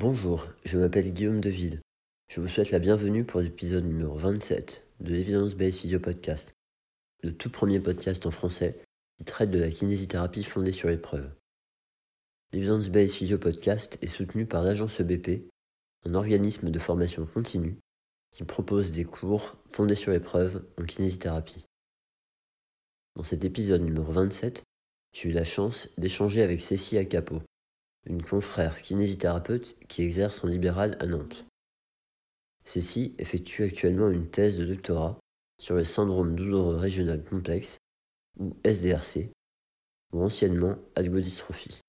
Bonjour, je m'appelle Guillaume Deville. Je vous souhaite la bienvenue pour l'épisode numéro 27 de l'Evidence Based Physio Podcast, le tout premier podcast en français qui traite de la kinésithérapie fondée sur l'épreuve. L'Evidence Based Physio Podcast est soutenu par l'agence EBP, un organisme de formation continue qui propose des cours fondés sur l'épreuve en kinésithérapie. Dans cet épisode numéro 27, j'ai eu la chance d'échanger avec Cécile Acapo, une confrère kinésithérapeute qui exerce en libéral à Nantes. Cécile effectue actuellement une thèse de doctorat sur le syndrome douloureux régional complexe, ou SDRC, ou anciennement algodystrophie.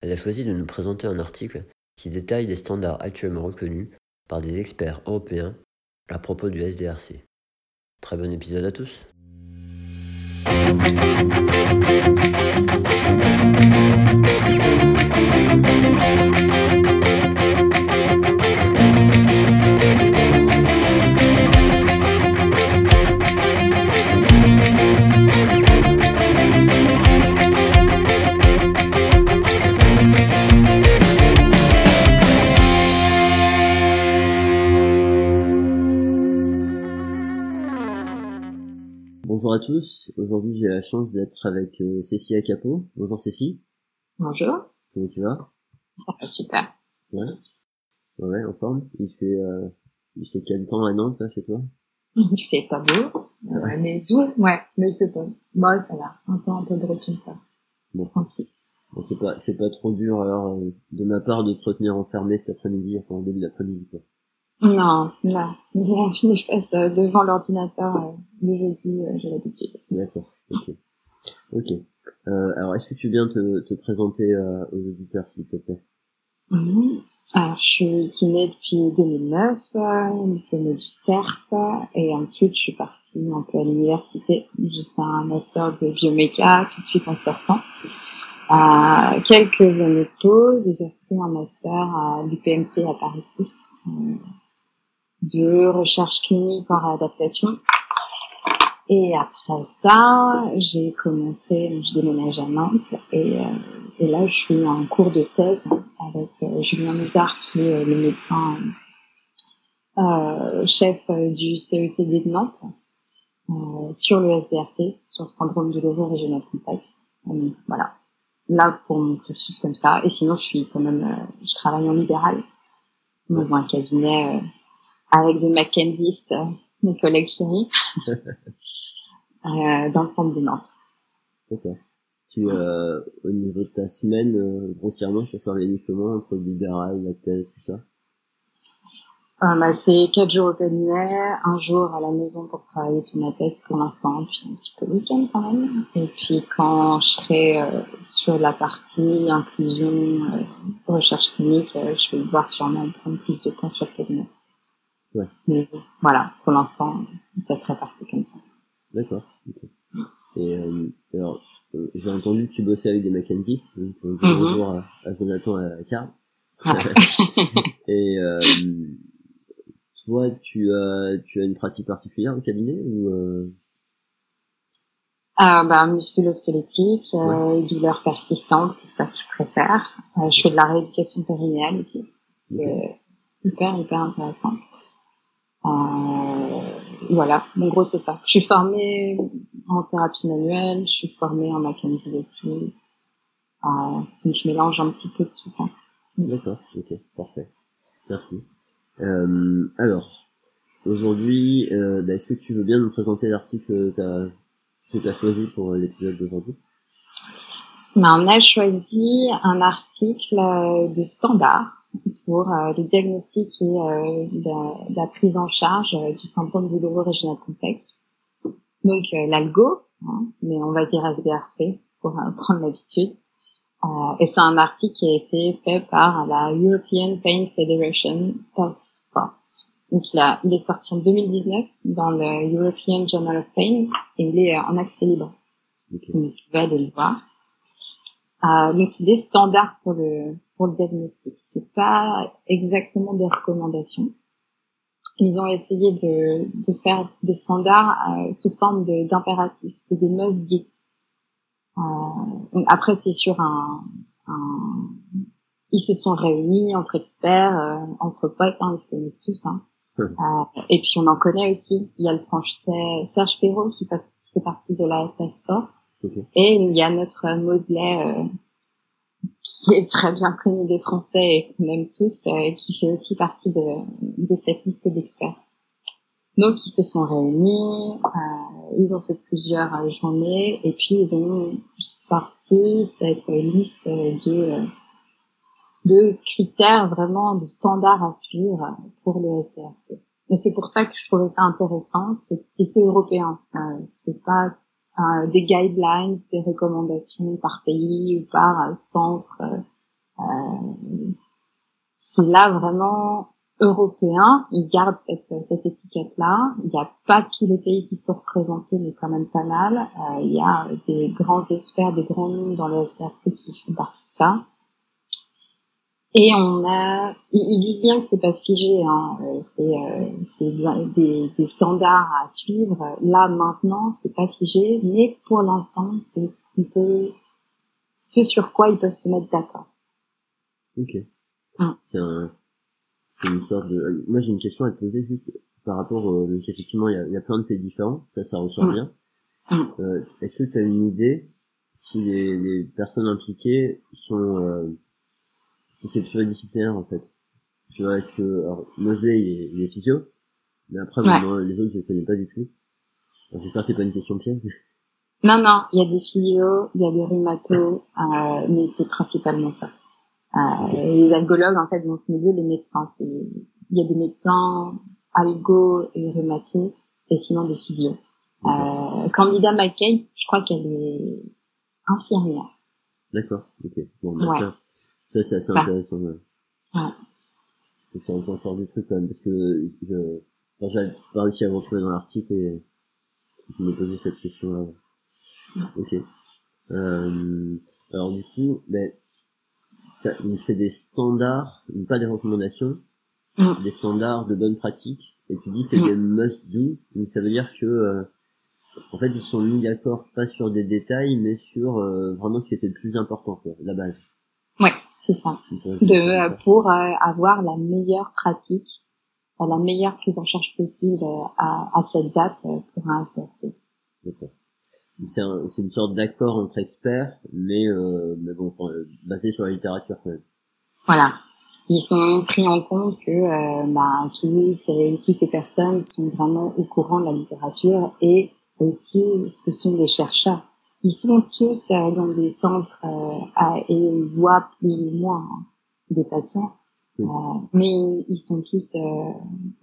Elle a choisi de nous présenter un article qui détaille les standards actuellement reconnus par des experts européens à propos du SDRC. Très bon épisode à tous. Bonjour à tous, aujourd'hui j'ai la chance d'être avec euh, Cécile Acapo. Bonjour Cécile. Bonjour. Comment tu vas? Ça va super. Ouais. Ouais, en forme. Il fait, euh, il fait quel temps à Nantes, là, chez toi? Il fait pas beau, euh, mais doux, ouais, mais il fait pas. Moi, ça va. Un temps un peu de retour, quoi. Bon. Tranquille. Bon, c'est pas, c'est pas trop dur, alors, euh, de ma part, de se retenir enfermé cet après-midi, enfin, au début d'après-midi, quoi. Non, non. Bon, je passe euh, devant l'ordinateur euh, le jeudi, euh, j'ai l'habitude. D'accord, ok. Ok. Euh, alors, est-ce que tu veux bien te, te présenter euh, aux auditeurs, s'il te plaît? Alors, je suis kiné depuis 2009, euh, diplômée du CERF, et ensuite je suis partie un peu à l'université. J'ai fait un master de bioméca tout de suite en sortant. Euh, quelques années de pause, et j'ai fait un master à l'UPMC à Paris 6 euh, de recherche clinique en réadaptation. Et après ça, j'ai commencé, je déménage à Nantes et, euh, et là je suis en cours de thèse avec euh, Julien Mézard qui est le médecin euh, chef euh, du CETD de Nantes euh, sur le SDRT, sur le syndrome douloureux régional complexe. Donc, voilà, là pour mon cursus comme ça. Et sinon je suis quand même, euh, je travaille en libéral dans un cabinet euh, avec des Mackenzistes, euh, mes collègues chéris, euh, dans le centre de Nantes. D'accord. Tu, euh, au niveau de ta semaine, euh, grossièrement, ça s'organise comment entre le libéral, la thèse, tout ça? Euh, bah, c'est quatre jours au cabinet, un jour à la maison pour travailler sur ma thèse pour l'instant, puis un petit peu le week-end quand même. Et puis quand je serai euh, sur la partie inclusion, euh, recherche clinique, euh, je vais devoir sûrement prendre plus de temps sur le cabinet. Ouais. Mais voilà, pour l'instant, ça serait parti comme ça. D'accord. Et euh, alors, euh, j'ai entendu que tu bossais avec des Mackenzistes, donc euh, dire Mhm. bonjour à, à Jonathan et à Karl. Ouais. et euh, toi, tu as, tu as une pratique particulière au cabinet ou euh... Euh, bah, musculo-squelettique, euh, douleurs persistantes, c'est ça que je préfère. Euh, je fais de la rééducation périnéale aussi. C'est hyper, hyper intéressant. Euh, voilà, en gros, c'est ça. Je suis formée en thérapie manuelle, je suis formée en Mackenzie aussi. Euh, donc je mélange un petit peu de tout ça. D'accord, ok, parfait. Merci. Euh, alors, aujourd'hui, euh, bah, est-ce que tu veux bien nous présenter l'article que tu as choisi pour l'épisode d'aujourd'hui? Mais on a choisi un article euh, de standard pour euh, le diagnostic et euh, la, la prise en charge euh, du syndrome douloureux régional complexe. Donc euh, l'algo, hein, mais on va dire SBRC pour prendre l'habitude. Euh, et c'est un article qui a été fait par la European Pain Federation Task Force. Donc il, a, il est sorti en 2019 dans le European Journal of Pain et il est en accès libre. Ok. Donc tu vas aller le voir. Euh, donc c'est des standards pour le pour le diagnostic. C'est pas exactement des recommandations. Ils ont essayé de, de faire des standards euh, sous forme de- d'impératifs. C'est des must do. Euh, après c'est sur un, un ils se sont réunis entre experts, euh, entre potes, hein, ils se connaissent tous. Hein. Hum. Et puis on en connaît aussi. Il y a le français Serge Perrault qui fait, partie de la task force. Et il y a notre Mosley qui est très bien connu des Français et qu'on aime tous, euh, qui fait aussi partie de, de cette liste d'experts. Donc ils se sont réunis, euh, ils ont fait plusieurs euh, journées et puis ils ont sorti cette liste de euh, de critères vraiment de standards à suivre pour le SDRC. Et c'est pour ça que je trouvais ça intéressant, et c'est européen. C'est pas euh, des guidelines, des recommandations par pays ou par euh, centre. euh, c'est là vraiment européen. Ils gardent cette, étiquette-là. Il n'y a pas tous les pays qui sont représentés, mais quand même pas mal. Il y a des grands experts, des grands noms dans le FRC qui font partie de ça. Et on a, ils, disent bien que c'est pas figé, hein. Euh, c'est euh, des, des standards à suivre. Là maintenant, c'est pas figé, mais pour l'instant, c'est ce qu'on peut, ce sur quoi ils peuvent se mettre d'accord. Ok. Hum. C'est un, c'est une sorte de. Moi, j'ai une question à te poser juste par rapport. donc effectivement, il y a, il y a plein de pays différents. Ça, ça ressort Hum. bien. Euh, Est-ce que tu as une idée si les, les personnes impliquées sont, euh, si c'est pluridisciplinaire en fait Tu vois, est-ce que alors, Mosley il est, il est physio, mais après Ouais. les autres je les connais pas du tout. J'espère que c'est pas une question piège. mais- Non, non, il y a des physios, il y a des rhumatos, euh, mais c'est principalement ça. Euh, les algologues, en fait, dans ce milieu, les médecins, c'est, il y a des médecins, algo et rhumatos, et sinon des physios. Euh, Candida McCabe, je crois qu'elle est infirmière. D'accord, ok. Bon, bah, Ouais. ça, ça c'est assez Ouais. intéressant. Ouais. Ouais. C'est un point fort du truc quand même, parce que je, enfin, j'avais pas réussi à le retrouver dans l'article et je me posais cette question-là. Ok. Euh, alors du coup, ben, ça, donc c'est des standards, pas des recommandations, Mm. des standards de bonne pratique, et tu dis c'est des must-do, donc ça veut dire que euh, en fait ils se sont mis d'accord pas sur des détails, mais sur euh, vraiment ce qui était le plus important, quoi, la base. C'est ça. De, euh, pour euh, avoir la meilleure pratique, euh, la meilleure prise en charge possible à, à cette date pour un. D'accord. Donc, C'est un, c'est une sorte d'accord entre experts, mais, euh, mais bon, enfin, basé sur la littérature quand même. Voilà. Ils sont pris en compte que euh, bah, tous, ces, tous ces personnes sont vraiment au courant de la littérature et aussi ce sont des chercheurs. Ils sont tous euh, dans des centres euh, à- et ils voient plus ou moins hein, des patients, Oui. Euh, mais ils sont tous, euh,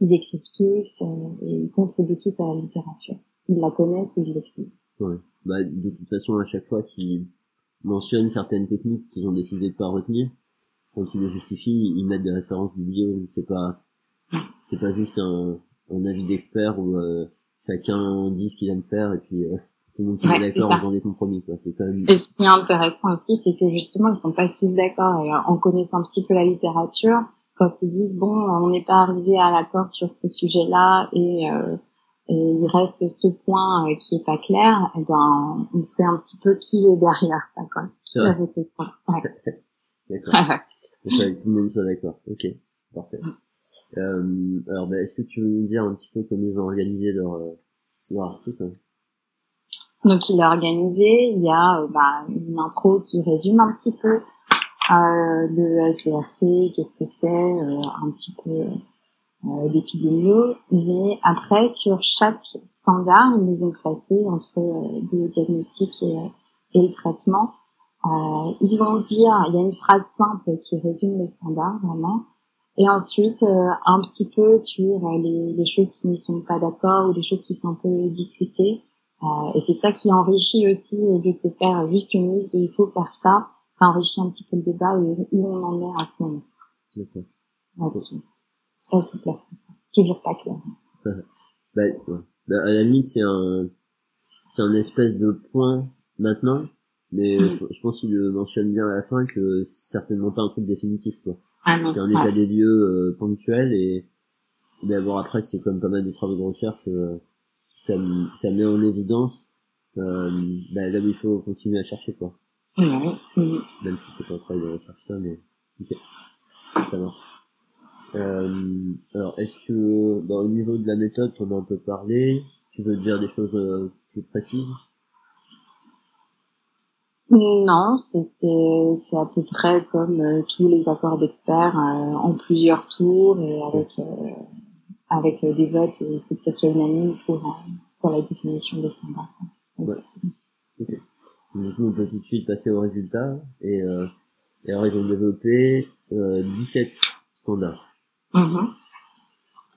ils écrivent tous euh, et ils contribuent tous à la littérature. Ils la connaissent et ils l'écrivent. Ouais. Bah, de toute façon, à chaque fois qu'ils mentionnent certaines techniques qu'ils ont décidé de pas retenir, quand ils le justifient, ils mettent des références biblio. donc C'est pas, c'est pas juste un, un avis d'expert où euh, chacun dit ce qu'il aime faire et puis euh, tout le monde se met Ouais, c'est d'accord en faisant des compromis. Quoi. C'est quand même. Et ce qui est intéressant aussi, c'est que justement, ils sont pas tous d'accord. Et euh, en connaissant un petit peu la littérature, quand ils disent bon, on n'est pas arrivé à l'accord sur ce sujet-là et, euh, et il reste ce point euh, qui est pas clair, eh ben, on sait un petit peu qui est derrière ça, quoi. Qui C'est a vrai. voté quoi. Ouais. D'accord. Tout le monde soit d'accord. Ok, parfait. Euh, alors, bah, est-ce que tu veux nous dire un petit peu comment ils ont organisé leur, euh, leur article? Donc il est organisé, il y a euh, bah, une intro qui résume un petit peu euh, le SDRC, qu'est-ce que c'est, euh, un petit peu euh, d'épidémio, mais après sur chaque standard, ils les ont classés entre euh, le diagnostic et, le traitement. Ils vont dire, il y a une phrase simple qui résume le standard vraiment, et ensuite un petit peu sur les, les choses qui n'y sont pas d'accord ou les choses qui sont un peu discutées. Euh, et c'est ça qui enrichit aussi, au lieu de faire juste une liste de il faut faire ça, ça enrichit un petit peu le débat où, où on en est en ce moment D'accord. là-dessus. C'est pas si clair que ça. Toujours pas clair. Bah. Bah, à la limite, c'est un, c'est un espèce de point maintenant, mais Mm. je, je pense qu'il le mentionne bien à la fin que c'est certainement pas un truc définitif, quoi. Ah. C'est un état des lieux euh, ponctuel et, mais bon, après, c'est comme pas mal de travaux de recherche, euh, ça, ça met en évidence, euh, bah, là où il faut continuer à chercher, quoi. Ouais. Même si c'est pas un travail de recherche, ça, mais, Ok, ça marche. Euh, alors, est-ce que, bah, au niveau de la méthode, on en a un peu parlé? Tu veux dire des choses euh, plus précises? Non, c'était c'est à peu près comme euh, tous les accords d'experts euh, en plusieurs tours et avec euh, avec des votes et il faut que ça soit unanime pour pour la définition des standards. Ouais. Ok. Donc nous on peut tout de suite passer au résultat et, et alors ils ont développé 17 standards. Mm-hmm.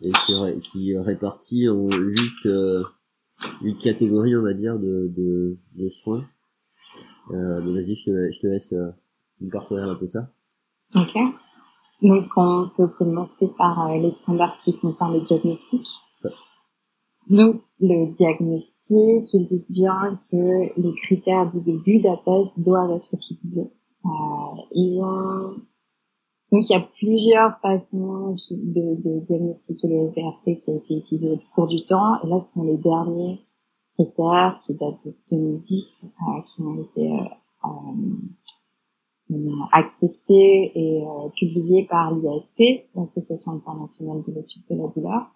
Et qui, qui répartit en 8 huit catégories on va dire de de, de soins. Euh, vas-y, je te, je te laisse euh, parcourir un peu ça. Ok. Donc, on peut commencer par euh, les standards qui concernent le diagnostic. Ouais. Donc, le diagnostic, il dit bien que les critères dits de Budapest doivent être utilisés. Euh, ils ont donc il y a plusieurs façons de, de diagnostiquer le SDRC qui a été utilisé au cours du temps. Et là, ce sont les derniers critères qui datent de 2010, euh, qui ont été euh, euh, acceptés et publiés par l'IASP, l'Association internationale de l'étude de la douleur.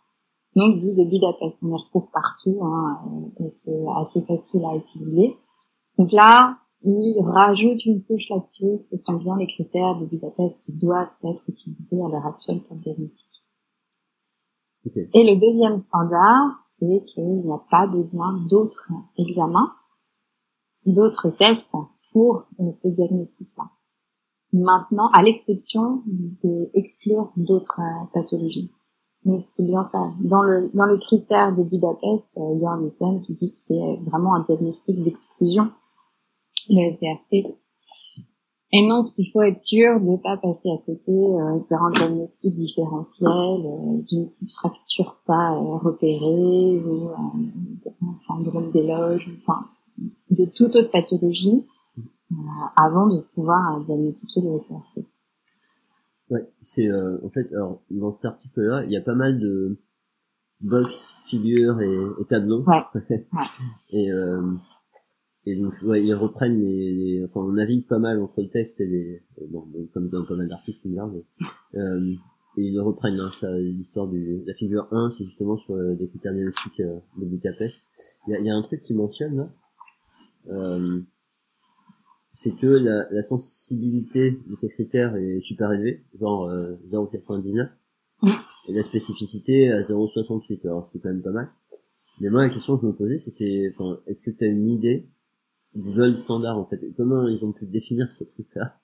Donc, dit de Budapest, on les retrouve partout, hein, et c'est assez facile à utiliser. Donc là, il rajoute une couche là-dessus, ce sont bien les critères de Budapest qui doivent être utilisés à l'heure actuelle pour le diagnostic. Et le deuxième standard, c'est qu'il n'y a pas besoin d'autres examens, d'autres tests pour ce diagnostic-là. Maintenant, à l'exception d'exclure d'autres euh, pathologies. Mais c'est bien ça. Dans le, dans le critère de Budapest, euh, il y a un item qui dit que c'est vraiment un diagnostic d'exclusion, le SBRC, et donc, il faut être sûr de ne pas passer à côté euh, d'un diagnostic différentiel, euh, d'une petite fracture pas euh, repérée, ou euh, d'un syndrome d'éloge, enfin, de toute autre pathologie, euh, avant de pouvoir diagnostiquer le SRC. Ouais, c'est en fait, alors dans cet article-là, il y a pas mal de box, figures et, et tableaux. Ouais. ouais. et et donc, ouais, ils reprennent les, enfin, on navigue pas mal entre le texte et les, bon, comme dans pas mal d'articles, mais, euh, et ils reprennent, hein, ça, l'histoire du, la figure 1, c'est justement sur euh, des critères diagnostiques euh, de Budapest. Il y a, y a un truc qui mentionne, là, euh, c'est que la, la, sensibilité de ces critères est super élevée, genre euh, 0,99, et la spécificité à 0,68, alors c'est quand même pas mal. Mais moi, la question que je me posais, c'était, enfin, est-ce que tu as une idée du gold standard en fait? comment ils ont pu définir ce truc-là?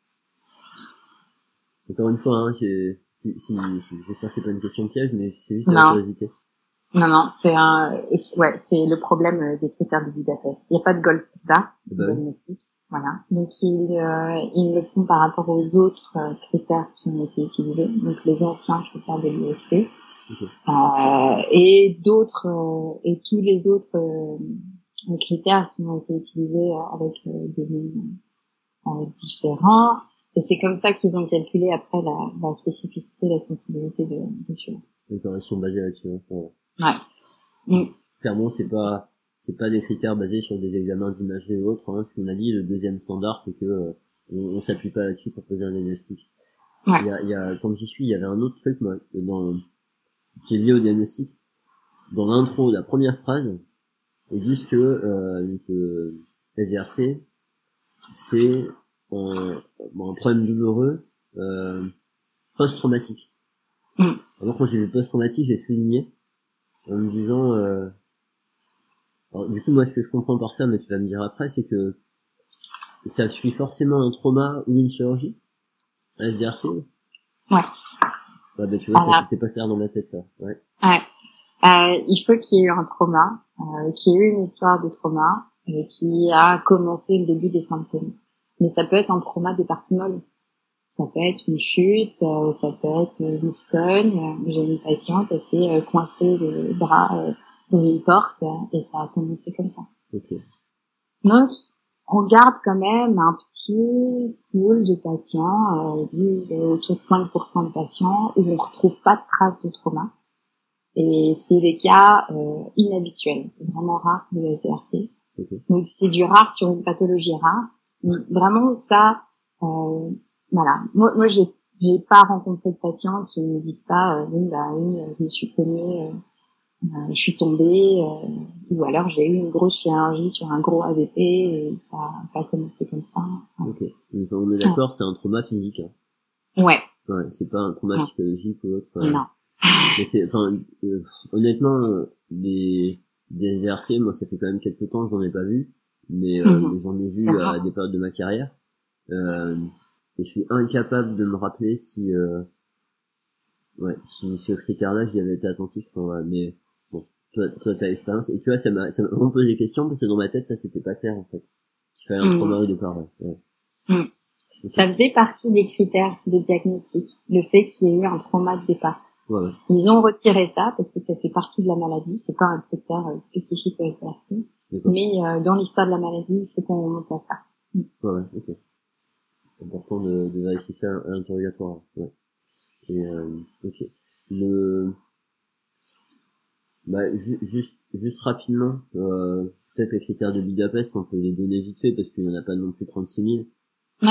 Encore une fois, hein, si, si, si, j'espère que c'est pas une question piège, mais c'est juste la curiosité. Non, non, c'est un, ouais, c'est le problème euh, des critères de Budapest. Il n'y a pas de gold standard diagnostic, voilà. Donc ils, euh, ils le font par rapport aux autres euh, critères qui ont été utilisés, donc les anciens critères de l'USP. Euh, et d'autres euh, et tous les autres les critères qui ont été utilisés euh, avec euh, des noms euh, différents. Et c'est comme ça qu'ils ont calculé après la, la spécificité, la sensibilité de, de celui-là. D'accord, ils sont basés là-dessus. Hein, ouais. Mm. Clairement, c'est pas c'est pas des critères basés sur des examens d'imagerie ou autre. Hein. Ce qu'on a dit, le deuxième standard, c'est que on, on s'appuie pas là-dessus pour poser un diagnostic. Ouais. Il y a, il y a, tant que j'y suis, il y avait un autre truc moi, dans, qui est lié au diagnostic. Dans l'intro, la première phrase, ils disent que euh, euh SDRC, c'est un, un, problème douloureux euh, post-traumatique. Mm. Alors quand j'ai vu post-traumatique, j'ai souligné en me disant... Euh, alors, du coup, moi, ce que je comprends par ça, mais tu vas me dire après, c'est que ça suit forcément un trauma ou une chirurgie? SDRC Ouais. Ouais, bah, tu vois, ça, c'était pas clair dans ma tête, ça. Ouais. Ouais. Euh, il faut qu'il y ait eu un trauma, euh, qu'il y ait eu une histoire de trauma et qui a commencé le début des symptômes. Mais ça peut être un trauma des parties molles. Ça peut être une chute, euh, ça peut être une scogne. J'ai une patiente, elle s'est euh, coincée le bras euh, dans une porte et ça a commencé comme ça. Okay. Donc, on garde quand même un petit pool de patients, euh, disent autour de 5% de patients où on retrouve pas de traces de trauma. Et c'est des cas euh, inhabituels, vraiment rares de SDRT. Donc c'est du rare sur une pathologie rare. Donc, vraiment ça, euh, voilà. Moi, moi j'ai j'ai pas rencontré de patients qui me disent pas, oui, bah oui, je me suis cognée, je suis tombée, ou alors j'ai eu une grosse chirurgie sur un gros AVP et ça, ça a commencé comme ça. Ok, on est d'accord, c'est un trauma physique. Hein. Ouais. Ouais, c'est pas un trauma psychologique ou autre. Non. Mais c'est, enfin, honnêtement, des des ERC, moi ça fait quand même quelques temps que j'en ai pas vu, mais, mais j'en ai vu à des périodes de ma carrière. Euh, et je suis incapable de me rappeler si euh, ouais si ce critère-là j'y avais été attentif mais bon. Toi toi t'as l'expérience et tu vois ça m'a ça m'a vraiment posé des questions parce que dans ma tête ça c'était pas clair en fait. Il fallait un trauma au départ ouais. Ça faisait partie des critères de diagnostic le fait qu'il y ait eu un trauma de départ. Ouais, ils ont retiré ça parce que ça fait partie de la maladie. C'est pas un critère euh, spécifique aux personne. Mais euh, dans l'histoire de la maladie il faut qu'on remonte à ça. Ouais, ouais ok important de, de vérifier ça à l'interrogatoire. Ouais. Et euh, ok. Le bah, juste juste rapidement, euh, peut-être les critères de Budapest, on peut les donner vite fait parce qu'il n'y en a pas non plus 36 000. Ouais.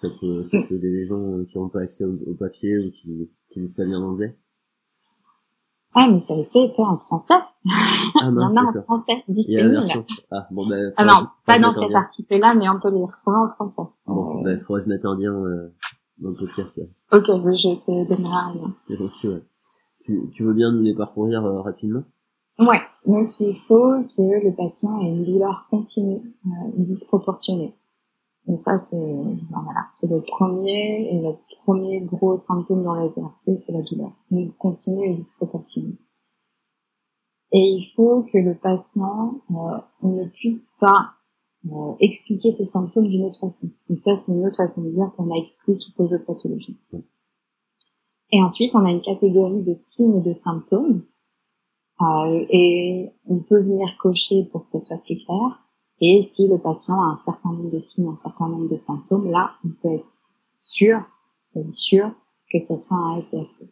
Ça peut, ça peut aider les gens qui n'ont pas accès au, papier ou qui, qui lisent pas bien l'anglais. Ah, mais ça a été fait en français. Ah, mince, Il y en a en français, disponible. Ah, bon, ben, ah non, pas dans cet article-là, mais on peut les retrouver en français. Bon, euh... ben, faudrait que je mette un lien, euh, dans le podcast, là. Ok, je te donnerai un lien. C'est gentil, ouais. Tu, tu veux bien nous les parcourir, euh, rapidement? Ouais. Donc, il faut que le patient ait une douleur continue, euh, disproportionnée. Et ça, c'est, ben voilà, c'est le premier et le premier gros symptôme dans la SDRC, c'est la douleur. Donc, continue et disproportionnée. Et il faut que le patient euh, ne puisse pas euh, expliquer ses symptômes d'une autre façon. Donc ça, c'est une autre façon de dire qu'on a exclu toutes les autres. Et ensuite, on a une catégorie de signes et de symptômes. Euh, et on peut venir cocher pour que ça soit plus clair. Et si le patient a un certain nombre de signes, un certain nombre de symptômes, là, on peut être sûr, sûr que ce soit un SDFC.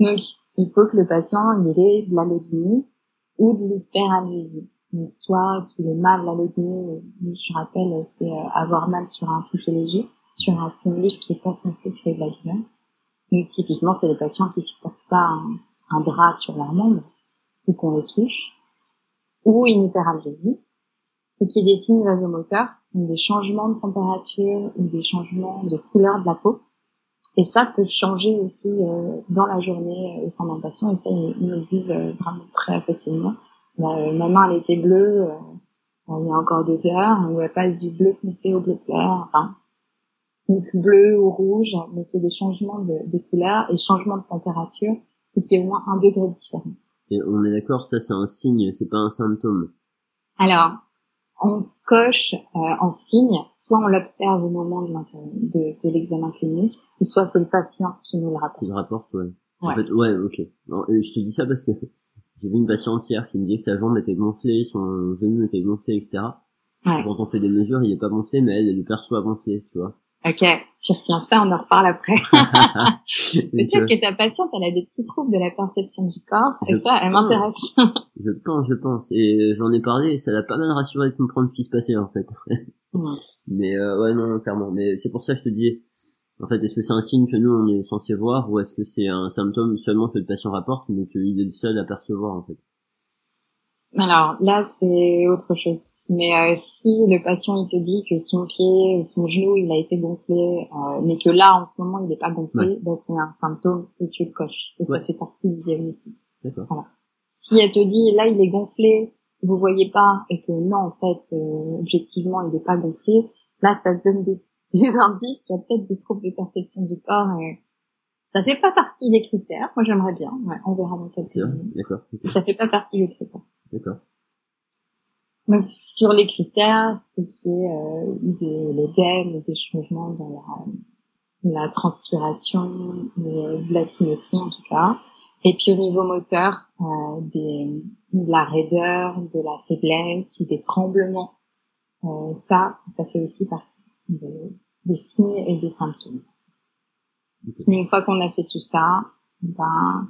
Donc, il faut que le patient il ait de l'allodynie ou de l'hyperalgésie. Donc, soit qu'il ait mal, l'allodynie, je rappelle, c'est euh, avoir mal sur un toucher léger, sur un stimulus qui est pas censé créer de la douleur. Typiquement, c'est les patients qui supportent pas un, un drap sur leur membre ou qu'on les touche, ou une hyperalgésie, ou qui est des signes vasomoteurs, donc des changements de température ou des changements de couleur de la peau. Et ça peut changer aussi euh, dans la journée et sans mentation. Et ça, ils, nous le disent euh, vraiment très facilement. Bah, ma main, elle était bleue euh, il y a encore deux heures, où elle passe du bleu foncé au bleu clair. Enfin, donc bleu ou rouge, mais qu'il y ait des changements de, de couleur et changements de température, et qu'il y ait au moins un degré de différence. Et on est d'accord, ça c'est un signe, c'est pas un symptôme. Alors, on coche euh, en signe, soit on l'observe au moment de, de, de l'examen clinique, ou soit c'est le patient qui nous le rapporte. Qui le rapporte, ouais. En fait, ouais, ok. je te dis ça parce que j'ai vu une patiente hier qui me disait que sa jambe était gonflée, son genou était gonflé, etc. Ouais. Quand on fait des mesures, il est pas gonflé, mais elle, elle le perçoit gonflé, tu vois. Ok, tu retiens ça, on en reparle après. Peut-être que ta patiente, elle a des petits troubles de la perception du corps, et ça, elle m'intéresse. je pense, je pense. Et j'en ai parlé, et ça l'a pas mal rassuré de comprendre ce qui se passait, en fait. Mais euh, ouais, non, clairement. Mais c'est pour ça que je te dis, en fait, est-ce que c'est un signe que nous, on est censé voir, ou est-ce que c'est un symptôme seulement que le patient rapporte, mais qu'il est le seul à percevoir, en fait? Alors là, c'est autre chose. Mais euh, si le patient il te dit que son pied, son genou, il a été gonflé, euh, mais que là en ce moment il n'est pas gonflé, ben, c'est un symptôme et tu le coches. Et ça fait partie du diagnostic. Voilà. Si elle te dit là il est gonflé, vous voyez pas, et que non en fait euh, objectivement il n'est pas gonflé, là ça donne des, des indices qu'il y a peut-être des troubles de perception du corps. Et ça fait pas partie des critères. Moi j'aimerais bien. Ouais, on verra dans quelques minutes. D'accord. Ça fait pas partie des critères. D'accord. Donc sur les critères, c'est euh, de l'œdème, des changements dans la, la transpiration, de la symétrie en tout cas. Et puis au niveau moteur, euh, des, de la raideur, de la faiblesse ou des tremblements. Euh, ça, ça fait aussi partie des signes et des symptômes. Une fois qu'on a fait tout ça, ben,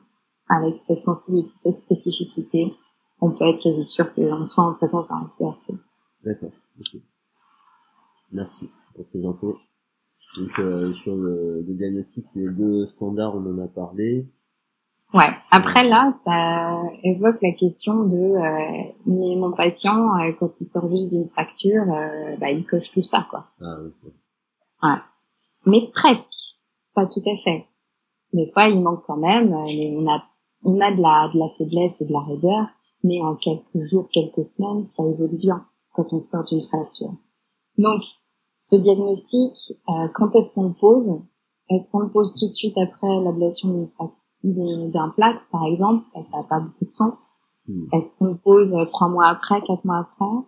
avec cette sensibilité, cette spécificité, on peut être quasi sûr qu'on soit en présence d'un SDRC. D'accord. Merci pour ces infos. Donc euh, sur le, le, diagnostic, les deux standards, on en a parlé. Ouais. Après là, ça évoque la question de euh, mais mon patient euh, quand il sort juste d'une fracture, euh, bah, il coche tout ça quoi. Ah, okay. Ouais. Mais presque, pas tout à fait. Des fois, il manque quand même. Mais on a on a de la de la faiblesse et de la raideur, mais en quelques jours, quelques semaines, ça évolue bien quand on sort d'une fracture. Donc ce diagnostic, euh, quand est-ce qu'on le pose? Est-ce qu'on le pose tout de suite après l'ablation d'un plaque, par exemple? Ça n'a pas beaucoup de sens. Hmm. Est-ce qu'on le pose euh, trois mois après, quatre mois après?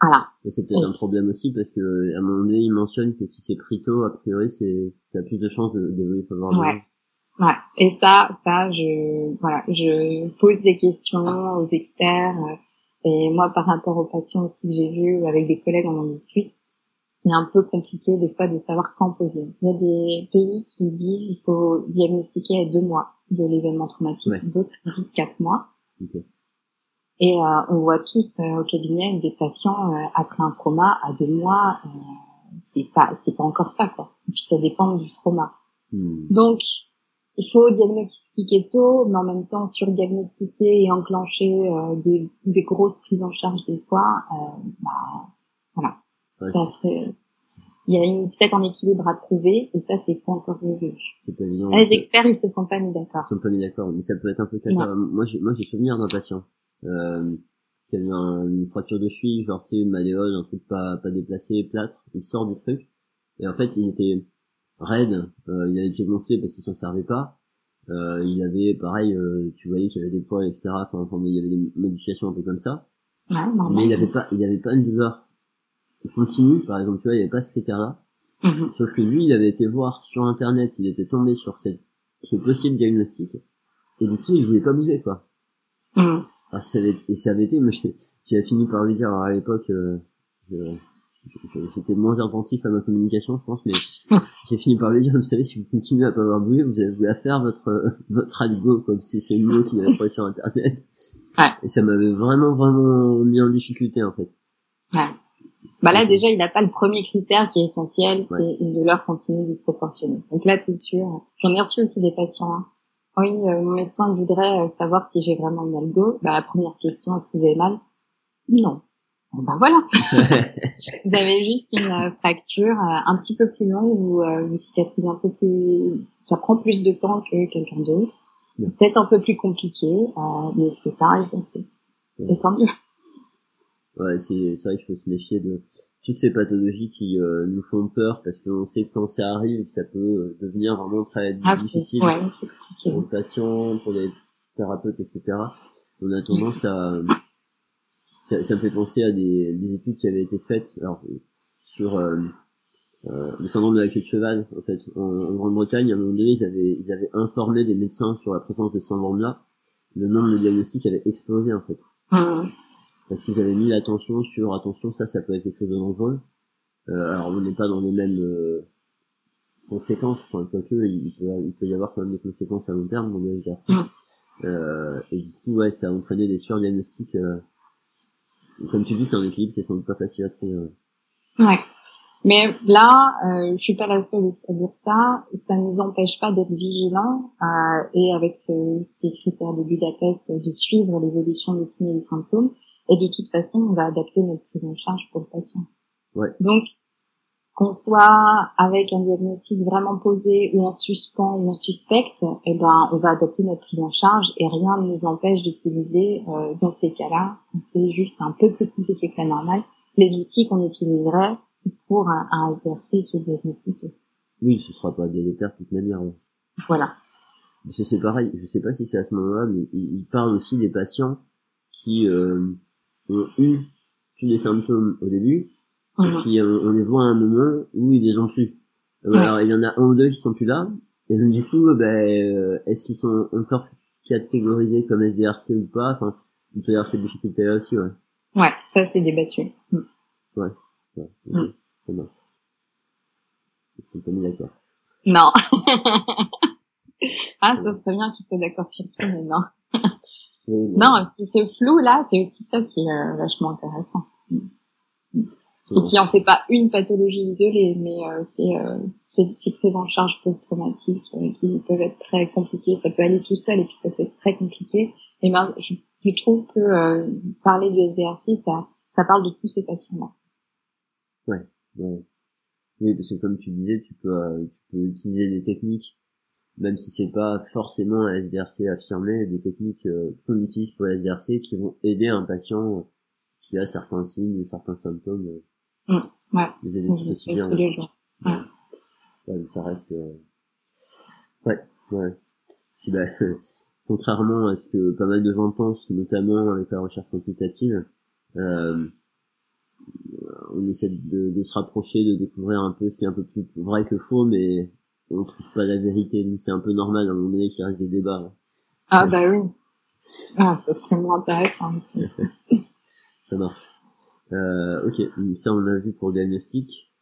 Voilà. C'est peut-être un problème aussi parce que à un moment donné, il mentionne que si c'est pris tôt, a priori, c'est ça a plus de chances d'évoluer favorablement. Ouais. Ouais. Et ça, ça, je voilà, je pose des questions aux experts. Euh, et moi, par rapport aux patients aussi que j'ai vus, avec des collègues, on en discute c'est un peu compliqué des fois de savoir quand poser. Il y a des pays qui disent qu'il faut diagnostiquer à deux mois de l'événement traumatique, d'autres disent quatre mois. Et euh, on voit tous euh, au cabinet des patients euh, après un trauma à deux mois, euh, c'est pas c'est pas encore ça quoi. Et puis ça dépend du trauma. Hmm. Donc il faut diagnostiquer tôt, mais en même temps surdiagnostiquer et enclencher des, des grosses prises en charge des fois. bah, voilà ça serait il y a peut-être un équilibre à trouver et ça c'est pas encore résolu. C'est pas évident. Les experts ils se sont pas mis d'accord. Ils se sont pas mis d'accord, mais ça peut être un peu ça. Moi j'ai moi j'ai souvenir d'un patient euh, qui a eu une fracture de cheville, genre tu sais une malléole, un truc pas pas déplacé, plâtre. Il sort du truc et en fait il était raide, euh, il avait les pieds gonflés parce qu'il s'en servait pas. Euh, il avait pareil, euh, tu voyais qu'il y avait des poids etc. Enfin, enfin il y avait des modifications un peu comme ça. Ouais, mais il avait pas il avait pas une douleur continue, par exemple, tu vois, il n'y avait pas ce critère-là. Mhm. Sauf que lui, il avait été voir sur Internet, il était tombé sur cette, ce possible diagnostic, et du coup, il voulait pas bouger, quoi. Ah, ça avait, et ça avait été, mais j'avais fini par lui dire, alors à l'époque, euh, j'étais moins attentif à ma communication, je pense, mais j'ai fini par lui dire, vous savez, si vous continuez à pas avoir bougé, vous allez vous faire votre, votre algo, comme si c'est le mot qu'il avait trouvé sur Internet. Ouais. Et ça m'avait vraiment, vraiment mis en difficulté, en fait. Ouais. Bah là déjà il n'a pas le premier critère qui est essentiel, c'est une douleur continue disproportionnée. Donc là t'es sûr. J'en ai reçu aussi des patients. Hein. Oui, euh, mon médecin voudrait euh, savoir si j'ai vraiment une algo. Bah la première question, est-ce que vous avez mal? Non. Bon, ben voilà. vous avez juste une euh, fracture un petit peu plus longue ou vous cicatrisez un peu plus. Ça prend plus de temps que quelqu'un d'autre. Peut-être un peu plus compliqué, mais c'est pareil donc c'est. Et tant mieux. Ouais, c'est vrai qu'il faut se méfier de toutes ces pathologies qui euh, nous font peur parce qu'on sait que quand ça arrive, ça peut euh, devenir vraiment très ah, difficile ouais, pour le patient, pour les thérapeutes, etc. On a tendance à ça, ça, me fait penser à des, des, études qui avaient été faites alors sur euh, euh, le syndrome de la queue de cheval. En fait, en, en Grande-Bretagne, à un moment donné, ils avaient, ils avaient informé des médecins sur la présence de ce syndrome-là. Le nombre de diagnostics avait explosé en fait. Mmh parce qu'ils avaient mis l'attention sur attention ça ça peut être quelque chose de dangereux euh, alors on n'est pas dans les mêmes euh, conséquences enfin quoique il peut il peut y avoir quand même des conséquences à long terme dans les exercices mm. euh, et du coup ouais ça a entraîné des surdiagnostics euh, comme tu dis c'est un équilibre qui est sans doute pas facile à trouver ouais mais là, euh, je suis pas la seule à dire ça. Ça ne nous empêche pas d'être vigilants euh, et avec ce, ces critères de Budapest de suivre l'évolution des signes et des symptômes. Et de toute façon, on va adapter notre prise en charge pour le patient. Ouais. Donc, qu'on soit avec un diagnostic vraiment posé ou en suspens ou en suspecte, eh ben, on va adapter notre prise en charge et rien ne nous empêche d'utiliser, euh, dans ces cas-là, c'est juste un peu plus compliqué que la normale, les outils qu'on utiliserait pour un, un SBRC qui est diagnostiqué. Oui, ce sera pas délétère de toute manière. Voilà. C'est pareil, je sais pas si c'est à ce moment-là, mais il, parle aussi des patients qui euh, ont eu tous les symptômes au début, et mhm. puis on, les voit à un moment où ils les ont plus. Euh, alors il y en a un ou deux qui sont plus là, et donc du coup, ben, euh, est-ce qu'ils sont encore catégorisés comme SDRC ou pas? Enfin, il peut y avoir cette difficulté-là aussi, ouais. Ouais, ça c'est débattu. Mm. Ouais, ouais mm. ça marche. Ils sont pas mis d'accord. Non. ah, ça serait bien qu'ils soient d'accord sur tout, mais non. Non, ce flou là, c'est aussi ça qui est euh, vachement intéressant. Et qui en fait pas une pathologie isolée, mais euh, c'est euh, ces prises en charge post-traumatiques euh, qui peuvent être très compliquées. Ça peut aller tout seul et puis ça peut être très compliqué. Et ben, je, je trouve que euh, parler du SDRC, ça, ça parle de tous ces patients-là. Ouais, ouais. Oui, parce que comme tu disais, tu peux, euh, tu peux utiliser des techniques, même si c'est pas forcément un SDRC affirmé, des techniques qu'on utilise pour le SDRC qui vont aider un patient qui a certains signes, certains symptômes Mmh, ouais. Les tout aussi bien. Ouais. Ouais. ouais. ça reste. Euh... Ouais, ouais. Puis bah, contrairement à ce que pas mal de gens pensent, notamment avec la recherche quantitative, euh, on essaie de, de, se rapprocher, de découvrir un peu ce qui est un peu plus vrai que faux, mais on trouve pas la vérité, donc c'est un peu normal à un moment donné qu'il reste des débats. Ah bah oui. Ah, ça serait moins intéressant. ça marche. Euh, ok, ça on a vu pour diagnostic.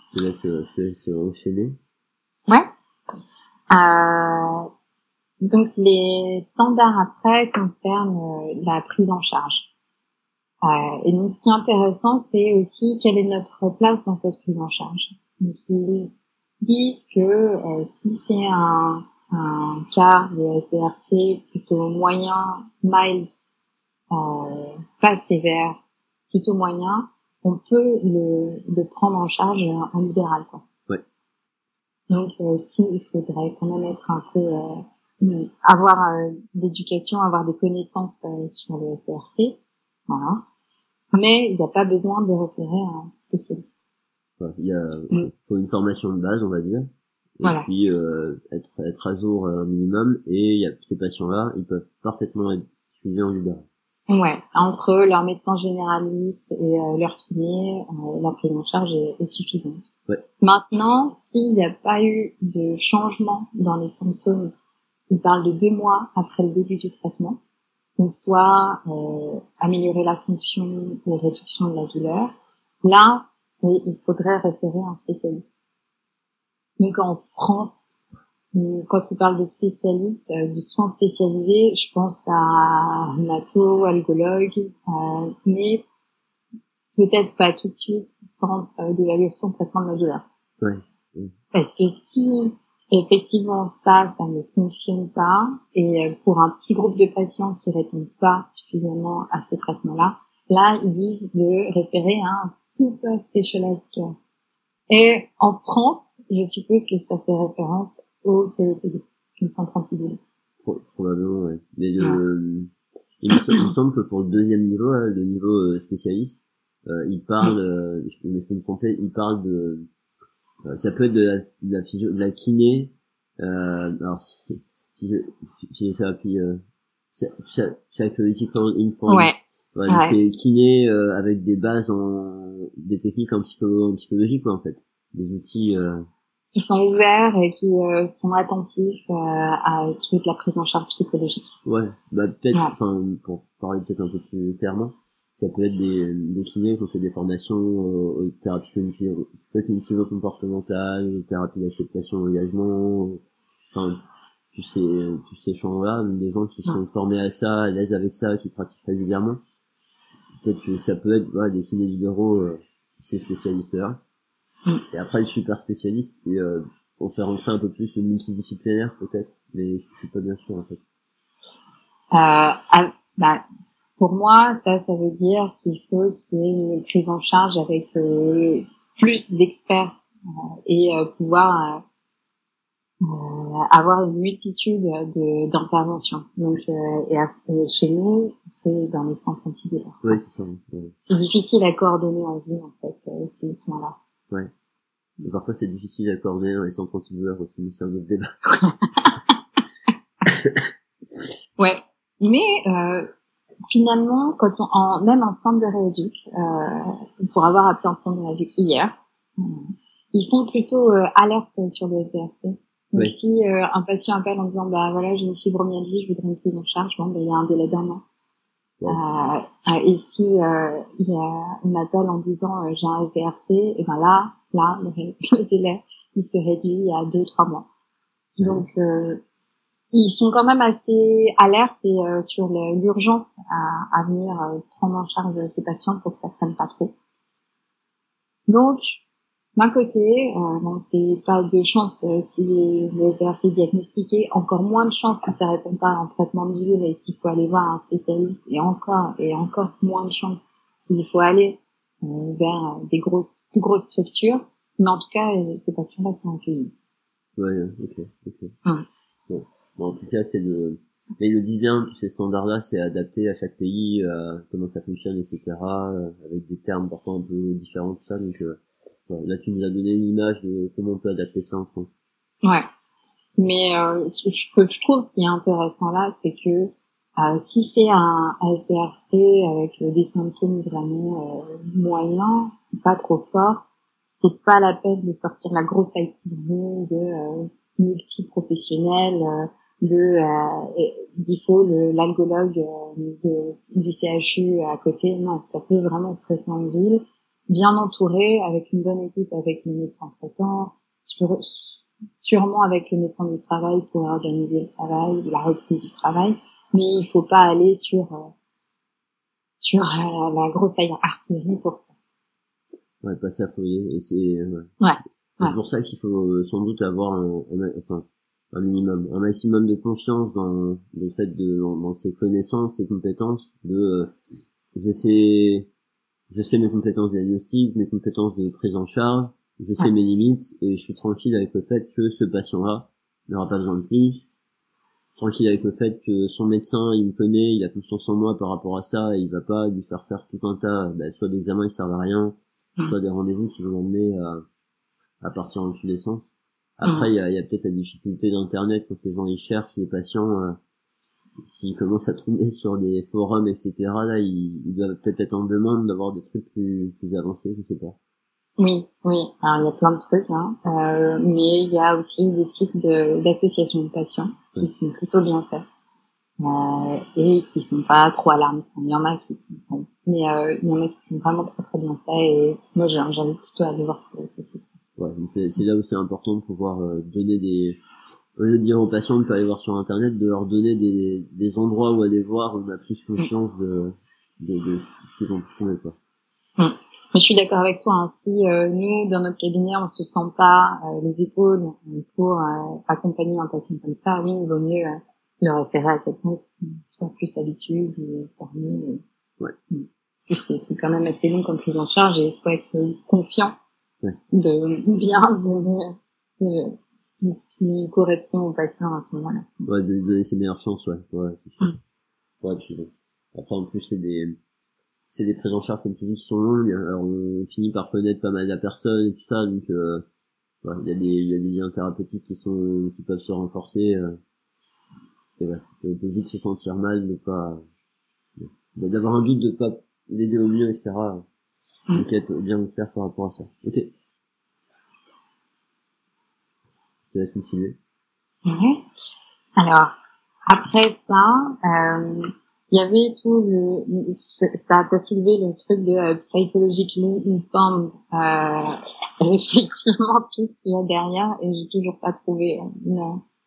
Je te laisse, je te laisse enchaîner. Ouais. Euh, donc les standards après concernent euh, la prise en charge. Euh, et donc ce qui est intéressant, c'est aussi quelle est notre place dans cette prise en charge. Donc ils disent que euh, si c'est un, un cas de SDRC plutôt moyen, mild euh, pas sévère, plutôt moyen, on peut le, le prendre en charge en libéral. Quoi. Ouais. Donc, euh, si il faudrait quand même être un peu euh, avoir euh, l'éducation, avoir des connaissances euh, sur le FRC, voilà. Mais il n'y a pas besoin de référer à un spécialiste. Ouais, il y a, mm. faut une formation de base, on va dire. Et voilà. puis euh, être être à jour un minimum. Et il y a ces patients-là, ils peuvent parfaitement être suivis en libéral. Ouais, entre leur médecin généraliste et euh, leur kiné, euh, la prise en charge est, est suffisante. Ouais. Maintenant, s'il n'y a pas eu de changement dans les symptômes, il parle de deux mois après le début du traitement, donc soit euh, améliorer la fonction ou réduction de la douleur, là, il faudrait référer à un spécialiste. Donc en France, quand tu parles de spécialistes, euh, de soins spécialisés, je pense à rhumato, algologue, euh, mais peut-être pas tout de suite centre euh, d'évaluation de traitement de la douleur. Ouais. Parce que si effectivement ça, ça ne fonctionne pas, et euh, pour un petit groupe de patients qui répondent pas suffisamment à ces traitements-là, là ils disent de référer à un super specialized care. Et en France, je suppose que ça fait référence au CETD, au centre antibiotique. Probablement, ouais. Mais euh, il, me semble, il, me semble, que pour le deuxième niveau, là, le niveau euh, spécialiste, euh, il parle, euh, je, je peux me tromper, il parle de, euh, ça peut être de la, de la, physio, de la kiné, euh, alors si, euh, psychological informed. Ouais. Ouais, ouais. C'est kiné euh, avec des bases en des techniques en, psycho, en psychologie quoi en fait, des outils. Euh, qui sont ouverts et qui euh, sont attentifs euh, à toute la prise en charge psychologique. Ouais, bah peut-être, enfin ouais. pour parler peut-être un peu plus clairement, ça peut être des, des kinés qui ont fait des formations euh, aux thérapies cognitives comportementales, thérapie d'acceptation engagement, enfin tous ces tous ces champs-là, des gens qui sont formés à ça, à l'aise avec ça, qui pratiquent régulièrement. Peut-être que ça peut être voilà, des kinés libéraux, euh, ces spécialistes-là. Mm. Et après le super spécialiste, et euh, pour faire rentrer un peu plus le multidisciplinaire peut-être, mais je, je suis pas bien sûr en fait. Euh, bah, pour moi, ça, ça veut dire qu'il faut qu'il y ait une prise en charge avec euh, plus d'experts euh, et euh, pouvoir euh, avoir une multitude de d'interventions. Donc, et, à, et, chez nous, c'est dans les centres antibiotiques. Oui, c'est ça. C'est difficile à coordonner en vue, en fait, ces soins-là. Ouais. Et parfois, c'est difficile à coordonner dans les centres antidouleurs aussi, mais c'est un autre débat. ouais. Mais, euh, finalement, quand on, en, même en centre de rééduc, euh, pour avoir appelé un centre de rééduc hier, euh, ils sont plutôt euh, alertes sur le SDRC. Donc oui. si euh, un patient appelle en disant bah voilà j'ai une fibromyalgie, je voudrais une prise en charge, bon ben il y a un délai d'un an. Ouais. Euh, et si euh, il, y a, il m'appelle en disant euh, j'ai un SDRC, et ben là, là le, le, délai il se réduit à deux trois mois. Donc ils sont quand même assez alertes et euh, sur l'urgence à, à, venir euh, prendre en charge ces patients pour que ça ne pas trop. Donc, d'un côté, euh, bon, c'est pas de chance euh, si le SBRC est diagnostiqué, encore moins de chance si ça répond pas à un traitement de ville et qu'il faut aller voir un spécialiste, et encore et encore moins de chance s'il faut aller vers des grosses, plus grosses structures. Mais en tout cas, ces patients-là sont accueillis. Ouais, ok, ok. Hum. Bon. Bon, en tout cas, c'est le, mais ils le disent bien, tous ces standards-là, c'est adapté à chaque pays, euh, comment ça fonctionne, etc., euh, avec des termes parfois un peu différents, tout ça. Donc euh, là, tu nous as donné une image de comment on peut adapter ça en France. Ouais. Mais euh, ce que je trouve qui est intéressant là, c'est que si c'est un SBRC avec des symptômes vraiment moyens, pas trop forts, c'est pas la peine de sortir la grosse activité de multi-professionnels de euh, l'algologue euh, du CHU à côté. Non, ça peut vraiment se traiter en ville, bien entouré, avec une bonne équipe, avec le médecin traitant, sûrement avec le médecin du travail pour organiser le travail, la reprise du travail. Mais il faut pas aller sur euh, sur euh, la grosse artillerie pour ça. Ouais, pas s'affoler. Et c'est ouais. C'est pour ça qu'il faut sans doute avoir un, enfin un minimum, un maximum de confiance dans le fait de dans, ses connaissances, ses compétences, de euh, je sais je sais mes compétences diagnostiques, mes compétences de prise en charge, je sais mes limites et je suis tranquille avec le fait que ce patient-là n'aura pas besoin de plus. tranquille avec le fait que son médecin, il me connaît, il a confiance en moi par rapport à ça, et il va pas lui faire faire tout un tas, bah, soit d'examens qui servent à rien, soit des rendez-vous qui vont l'emmener à, à partir en tous les sens. Après, il y a, y a peut-être la difficulté d'Internet quand les gens y cherchent, les patients, euh, s'ils commencent à tomber sur des forums, etc., là, ils, doivent peut-être être en demande d'avoir des trucs plus, plus avancés, je sais pas. Oui, oui. Alors, il y a plein de trucs, hein. Euh, mais il y a aussi des sites d'associations de, patients qui sont plutôt bien faits. Euh, et qui sont pas trop alarmistes. Il y en a qui sont, mais euh, il y en a qui sont vraiment très très bien faits et moi j'invite plutôt à aller voir ces, ces sites ouais, c'est là où c'est important de pouvoir donner des au lieu de dire aux patients de pas aller voir sur internet de leur donner des, des endroits où aller voir où on a plus confiance de de, de ce qu'on peut quoi mm. Je suis d'accord avec toi. Hein. Si euh, nous, dans notre cabinet, on se sent pas euh, les épaules pour accompagner un patient comme ça, oui, il vaut mieux le référer à quelqu'un qui soit plus habitué formé. Ouais. Mm. Parce que c'est quand même assez long comme prise en charge et il faut être confiant de bien donner ce, qui, correspond au patient à ce moment-là. Ouais, de lui donner ses meilleures chances, ouais, ouais, c'est sûr. Mm. Ouais, puis Après, en plus, c'est des, c'est des prises en charge, comme tu dis, qui sont longues. Alors, on finit par connaître pas mal de personnes et tout ça, donc, euh, ouais, il y a des, il y a des liens thérapeutiques qui sont, qui peuvent se renforcer, euh, et ouais, de, vite se sentir mal, de pas, d'avoir un doute de pas l'aider au mieux, etc. Donc être bien clair par rapport à ça. Ok. Je te laisse continuer. Alors, après ça, euh, il y avait tout le, a soulevé le truc de euh, psychologically informed, euh, effectivement tout ce qu'il y a derrière et j'ai toujours pas trouvé, euh,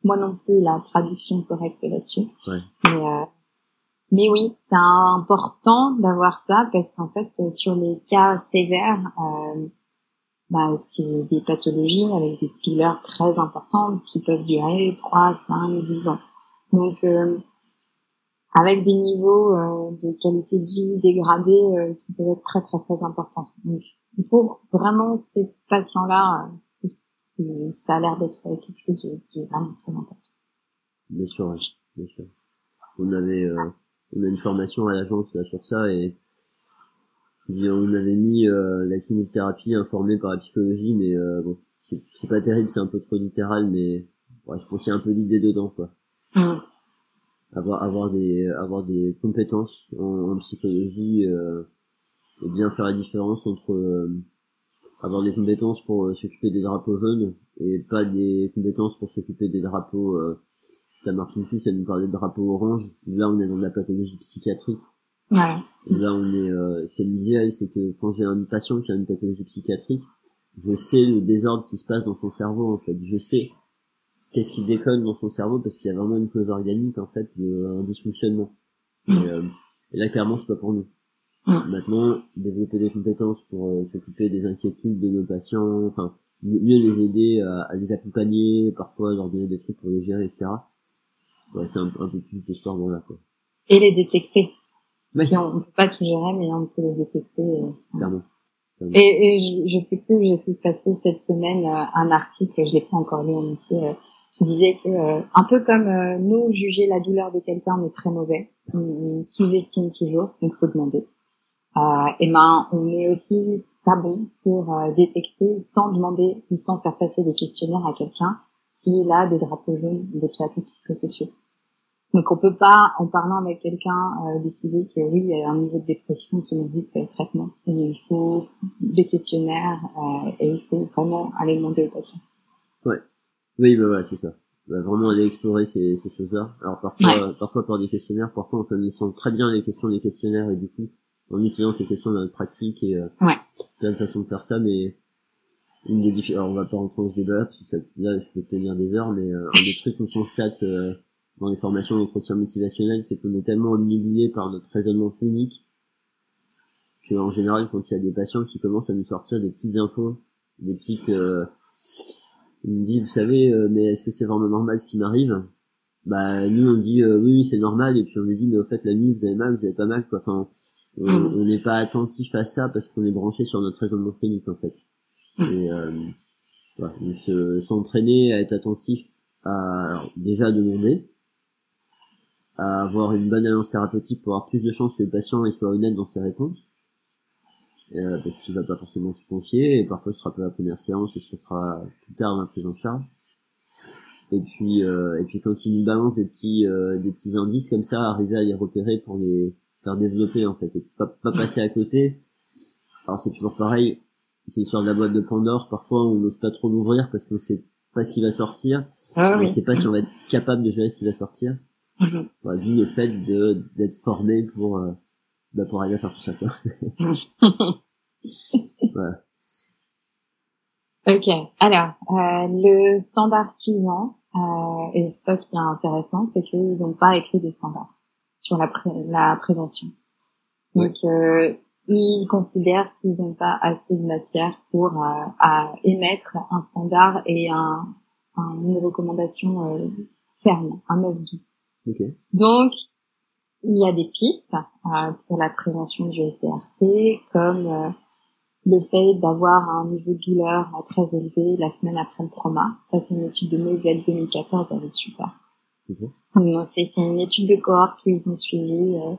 moi non plus la traduction correcte là-dessus. Ouais. Mais, euh, mais oui, c'est important d'avoir ça parce qu'en fait, sur les cas sévères, euh, bah, c'est des pathologies avec des douleurs très importantes qui peuvent durer 3, 5, 10 ans. Donc, euh, avec des niveaux euh, de qualité de vie dégradés euh, qui peuvent être très, très, très importants. Donc, pour vraiment ces patients-là, euh, ça a l'air d'être quelque chose de vraiment très important. Bien sûr, bien sûr. On avait on a une formation à l'agence là sur ça et on avait mis euh, la kinésithérapie informée par la psychologie mais euh, bon c'est pas terrible c'est un peu trop littéral mais ouais, je pense qu'il y a un peu d'idée dedans quoi mm. avoir avoir des avoir des compétences en, en psychologie euh, et bien faire la différence entre euh, avoir des compétences pour euh, s'occuper des drapeaux jaunes et pas des compétences pour s'occuper des drapeaux la Martin Fuss, elle nous parlait de drapeau orange. Là, on est dans la pathologie psychiatrique. Ouais. Là, on est, euh, ce qu'elle me disait, c'est que quand j'ai un patient qui a une pathologie psychiatrique, je sais le désordre qui se passe dans son cerveau, en fait. Je sais qu'est-ce qui déconne dans son cerveau parce qu'il y a vraiment une cause organique en fait, un dysfonctionnement. Et, euh, et là clairement c'est pas pour nous. Maintenant, développer des compétences pour euh, s'occuper des inquiétudes de nos patients, enfin mieux les aider à, les accompagner, parfois leur donner des trucs pour les gérer, etc. Ouais, c'est un, peu plus de ce là quoi. Et les détecter. Si on, ne peut pas tout gérer, mais on peut les détecter. Euh, clairement. Et, et je, je, sais plus, j'ai fait passer cette semaine euh, un article, je l'ai pas encore lu en entier, qui disait que un peu comme nous juger la douleur de quelqu'un est très mauvais, on, sous-estime toujours, donc faut demander. Euh, et ben on est aussi pas bon pour euh, détecter sans demander ou sans faire passer des questionnaires à quelqu'un s'il a des drapeaux jaunes, des psychosociaux. Donc on peut pas, en parlant avec quelqu'un, euh, décider que oui, il y a un niveau de dépression qui mérite le traitement. Et il faut des questionnaires euh, et il faut vraiment aller demander aux patients. Ouais. Oui, bah ouais, c'est ça. Bah, vraiment aller explorer ces, ces choses-là. Alors parfois, parfois par des questionnaires, parfois en connaissant très bien les questions des questionnaires et du coup, en utilisant ces questions dans notre pratique et euh, ouais. plein de façons de faire ça, mais une des difficultés, alors on va pas rentrer dans ce débat parce que ça, là je peux tenir des heures, mais euh, un des trucs qu'on constate euh, dans les formations d'entretien motivationnel, c'est qu'on est tellement omnibulé par notre raisonnement clinique que en général quand il y a des patients qui commencent à nous sortir des petites infos, des petites euh, ils me disent vous savez mais est-ce que c'est vraiment normal ce qui m'arrive? Bah nous on dit oui c'est normal et puis on lui dit mais au fait la nuit vous avez mal vous avez pas mal quoi enfin Mm. on n'est pas attentif à ça parce qu'on est branché sur notre raisonnement clinique en fait. Mm. Et euh, voilà, s'entraîner à être attentif à déjà demander, à avoir une bonne alliance thérapeutique pour avoir plus de chances que le patient soit honnête dans ses réponses. Euh, parce qu'il va pas forcément se confier et parfois ce sera pas la première séance et ce sera plus tard la prise en charge et puis euh, et puis quand il nous balance des petits euh, des petits indices comme ça arriver à les repérer pour les faire développer en fait et pas, pas passer à côté. Alors c'est toujours pareil, c'est l'histoire de la boîte de Pandore, parfois on n'ose pas trop l'ouvrir parce qu'on sait pas ce qui va sortir, ah, on sait pas si on va être capable de gérer ce qui va sortir. Mhm. Voilà, le fait de d'être formé pour euh, bah, à faire tout ça quoi. voilà. Ok, alors euh, le standard suivant, euh, et ça qui est intéressant, c'est qu'ils n'ont pas écrit de standard sur la, la prévention. Donc, euh, ils considèrent qu'ils n'ont pas assez de matière pour à émettre un standard et un, un une recommandation ferme, un must-do. Okay. Donc, il y a des pistes euh, pour la prévention du SDRC, comme euh, le fait d'avoir un niveau de douleur très élevé la semaine après le trauma. Ça, c'est une étude de Moselle 2014, elle est super. C'est une étude de cohorte qu'ils ont suivi euh,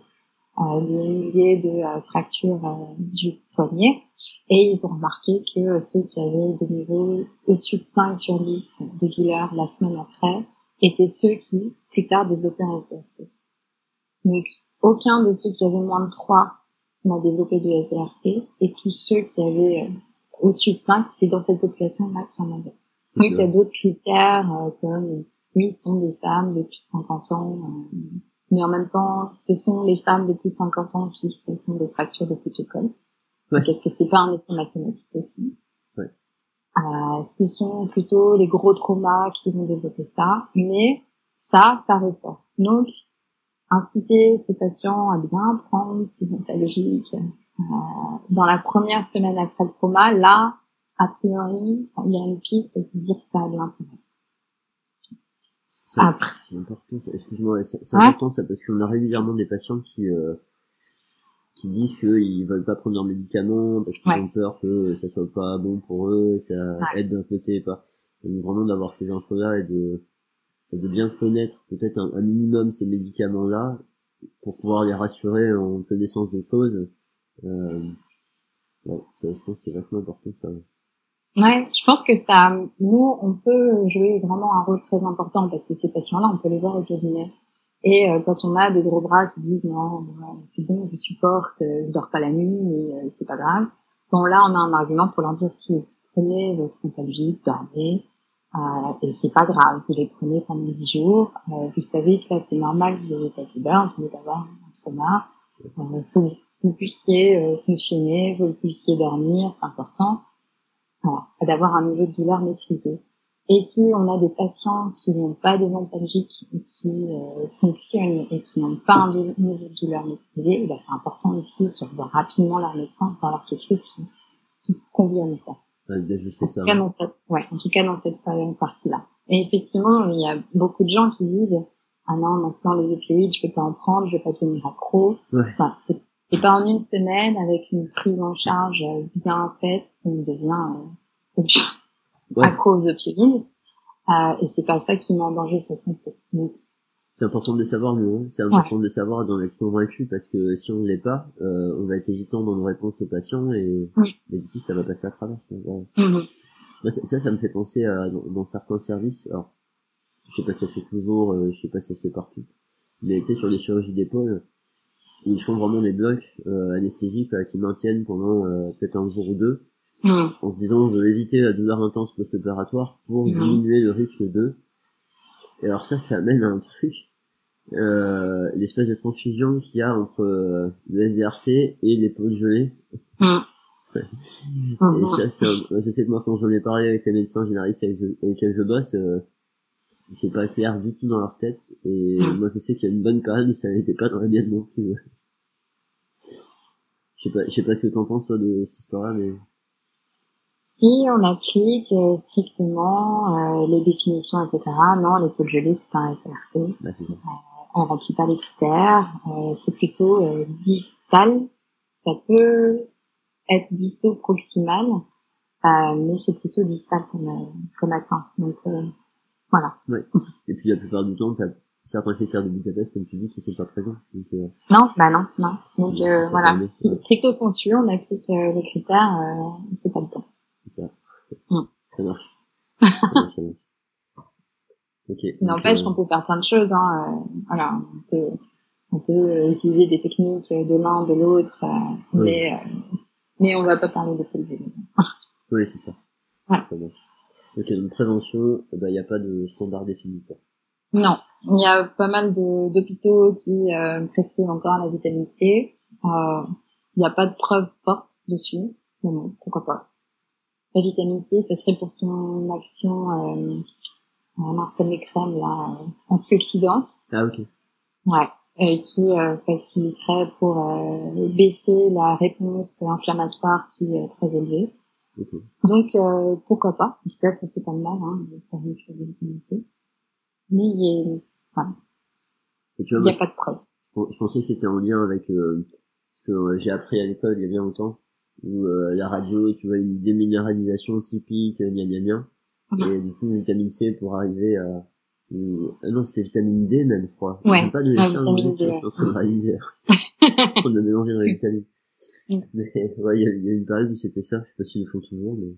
euh, des milliers de euh, fractures euh, du poignet et ils ont remarqué que ceux qui avaient des niveaux au-dessus de 5 sur 10 de douleur la semaine après étaient ceux qui plus tard développaient un SDRC. Donc aucun de ceux qui avaient moins de 3 n'a développé de SDRC et tous ceux qui avaient au-dessus de 5, c'est dans cette population-là qui en avaient. Donc il y a d'autres critères comme oui, sont des femmes de plus de 50 ans, euh, mais en même temps, ce sont les femmes de plus de 50 ans qui se font des fractures de protocole. Ouais. Est-ce que c'est pas un effet mathématique aussi? Ouais. euh, Ce sont plutôt les gros traumas qui vont développer ça, mais ça, ça ressort. Donc, inciter ces patients à bien prendre ces antalgiques euh, dans la première semaine après le trauma, là, a priori, il y a une piste pour dire que ça a de l'intérêt. C'est important, excuse-moi, c'est important ça parce qu'on a régulièrement des patients qui euh, qui disent qu'ils veulent pas prendre leurs médicaments parce qu'ils ont peur que ça soit pas bon pour eux, que ça aide d'un côté et pas. Donc vraiment d'avoir ces infos-là et de de bien connaître peut-être un, minimum ces médicaments-là pour pouvoir les rassurer en connaissance de cause. Euh, ouais, ça, je pense que c'est vachement important ça. Ouais, je pense que ça, nous, on peut jouer vraiment un rôle très important parce que ces patients-là, on peut les voir au cabinet. Et euh, quand on a des gros bras qui disent non, c'est bon, je supporte, euh, je dors pas la nuit, mais euh, c'est pas grave. Bon là, on a un argument pour leur dire si prenez votre antalgique, dormez, euh, et c'est pas grave, vous les prenez pendant 10 jours. vous savez que là, c'est normal, vous avez pas de douleur, vous pouvez avoir un trauma. Il faut vous puissiez fonctionner, vous puissiez dormir, c'est important d'avoir un niveau de douleur maîtrisé. Et si on a des patients qui n'ont pas des antalgiques qui euh, fonctionnent et qui n'ont pas un niveau de douleur maîtrisé, ben c'est important aussi qu'ils revoient rapidement leur médecin pour avoir quelque chose qui, qui convienne. Quoi. D'ajuster ça. En tout, cas, dans cette, ouais, en tout cas dans cette partie-là. Et effectivement, il y a beaucoup de gens qui disent ah non maintenant les opioïdes je peux pas en prendre, je vais pas devenir accro. Ouais. Enfin, c'est c'est pas en une semaine avec une prise en charge bien faite qu'on devient euh, Ouais. accro aux opioïdes. Euh, et c'est pas ça qui met en danger sa santé. Donc, C'est important de le savoir, hein. C'est important de le savoir, d'en être convaincu, parce que si on ne l'est pas, euh, on va être hésitant dans nos réponses aux patients et, Oui. et du coup, ça va passer à travers. mhm. Moi, ça, ça, ça me fait penser à dans, dans certains services. Alors, je sais pas si ça se fait toujours, euh, je sais pas si ça se fait partout, mais tu sais, sur les chirurgies d'épaule, ils font vraiment des blocs euh, anesthésiques là, qui maintiennent pendant euh, peut-être un jour ou deux, Mhm. en se disant, je veux éviter la douleur intense post-opératoire pour Mhm. diminuer le risque de. Et alors ça, ça amène à un truc, euh, l'espèce de confusion qu'il y a entre euh, le SDRC et l'épaule gelée. Mhm. Et Mhm. ça, je sais que moi, quand j'en ai parlé avec les médecins généralistes avec, lesquels je bosse, euh, c'est pas clair du tout dans leur tête. Et Mm. moi, je sais qu'il y a une bonne période où ça n'était pas dans la mienne non plus. ouais. Je sais pas, je sais pas ce que t'en penses, toi, de cette histoire-là, mais... Si on applique euh, strictement euh, les définitions, etc., non, l'épaule gelée, c'est pas un SRC. Bah, c'est ça. On remplit pas les critères. euh, c'est plutôt euh, distal. Ça peut être disto-proximal, euh, mais c'est plutôt distal comme, comme atteinte. Donc, voilà. Et puis, la plupart du temps, certains critères de Budapest, comme tu dis, qui sont pas présents. Donc, Non, bah non, non. Donc, voilà. Stricto sensu, on applique les critères, c'est pas le temps. c'est ça. Mm. Ça marche. ça marche, ça marche. Ok. Il donc, n'empêche euh, qu'on peut faire plein de choses. Hein. euh, voilà, on peut, on peut euh, utiliser des techniques de l'un, de l'autre, euh, Oui. mais, euh, mais on va pas parler de pelvis. Oui, c'est ça. Ouais. Ça marche. Ok, donc prévention, il n'y a pas de standard défini. Quoi. Non, il y a pas mal d'hôpitaux qui euh, prescrivent encore la vitamine C. Euh, Il n'y a pas de preuves fortes dessus. Mais bon, pourquoi pas. La vitamine C, ça serait pour son action, euh, mince comme les crèmes là, euh, antioxydantes. Ah, ok. Ouais, et qui euh, faciliterait pour euh, baisser la réponse inflammatoire qui est très élevée. ok. Donc euh, pourquoi pas? En tout cas, ça fait pas de mal hein, de faire une chose de vitamine C. Mais il y a, Et tu vois, il moi, y a pas de preuve. je, pensais que c'était en lien avec euh, ce que j'ai appris à l'école il y a bien longtemps, où euh, la radio, tu vois, une déminéralisation typique, gna gna gna. Et du coup, vitamine C pour arriver à... Ah non, c'était vitamine D même, je crois. Ouais, pas de la ça, vitamine D, Je train de réaliser. On a mélangé dans les vitamines. Mm. Mais ouais, il y, a- y a une période où c'était ça, je sais pas s'ils le font toujours, mais...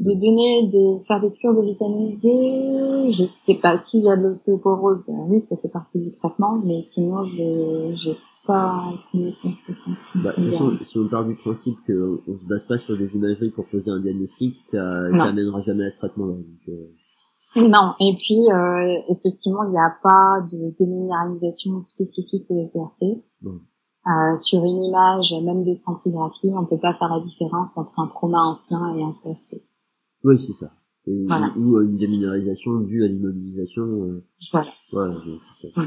De donner des, faire des cures de vitamine D, je sais pas s'il y a de l'ostéoporose, euh, oui, ça fait partie du traitement, mais sinon, je, j'ai pas connaissance de ça. Bah, de toute façon, si on part du principe qu'on on se base pas sur des imageries pour poser un diagnostic, ça, Non. ça amènera jamais à ce traitement-là. Euh, Non, et puis euh, effectivement, il n'y a pas de déminéralisation spécifique au SDRC. Non. Euh, sur une image, même de scintigraphie, on peut pas faire la différence entre un trauma ancien et un SDRC. Oui, c'est ça. Et- Voilà. Ou une déminéralisation due à l'immobilisation. Voilà, voilà, c'est ça.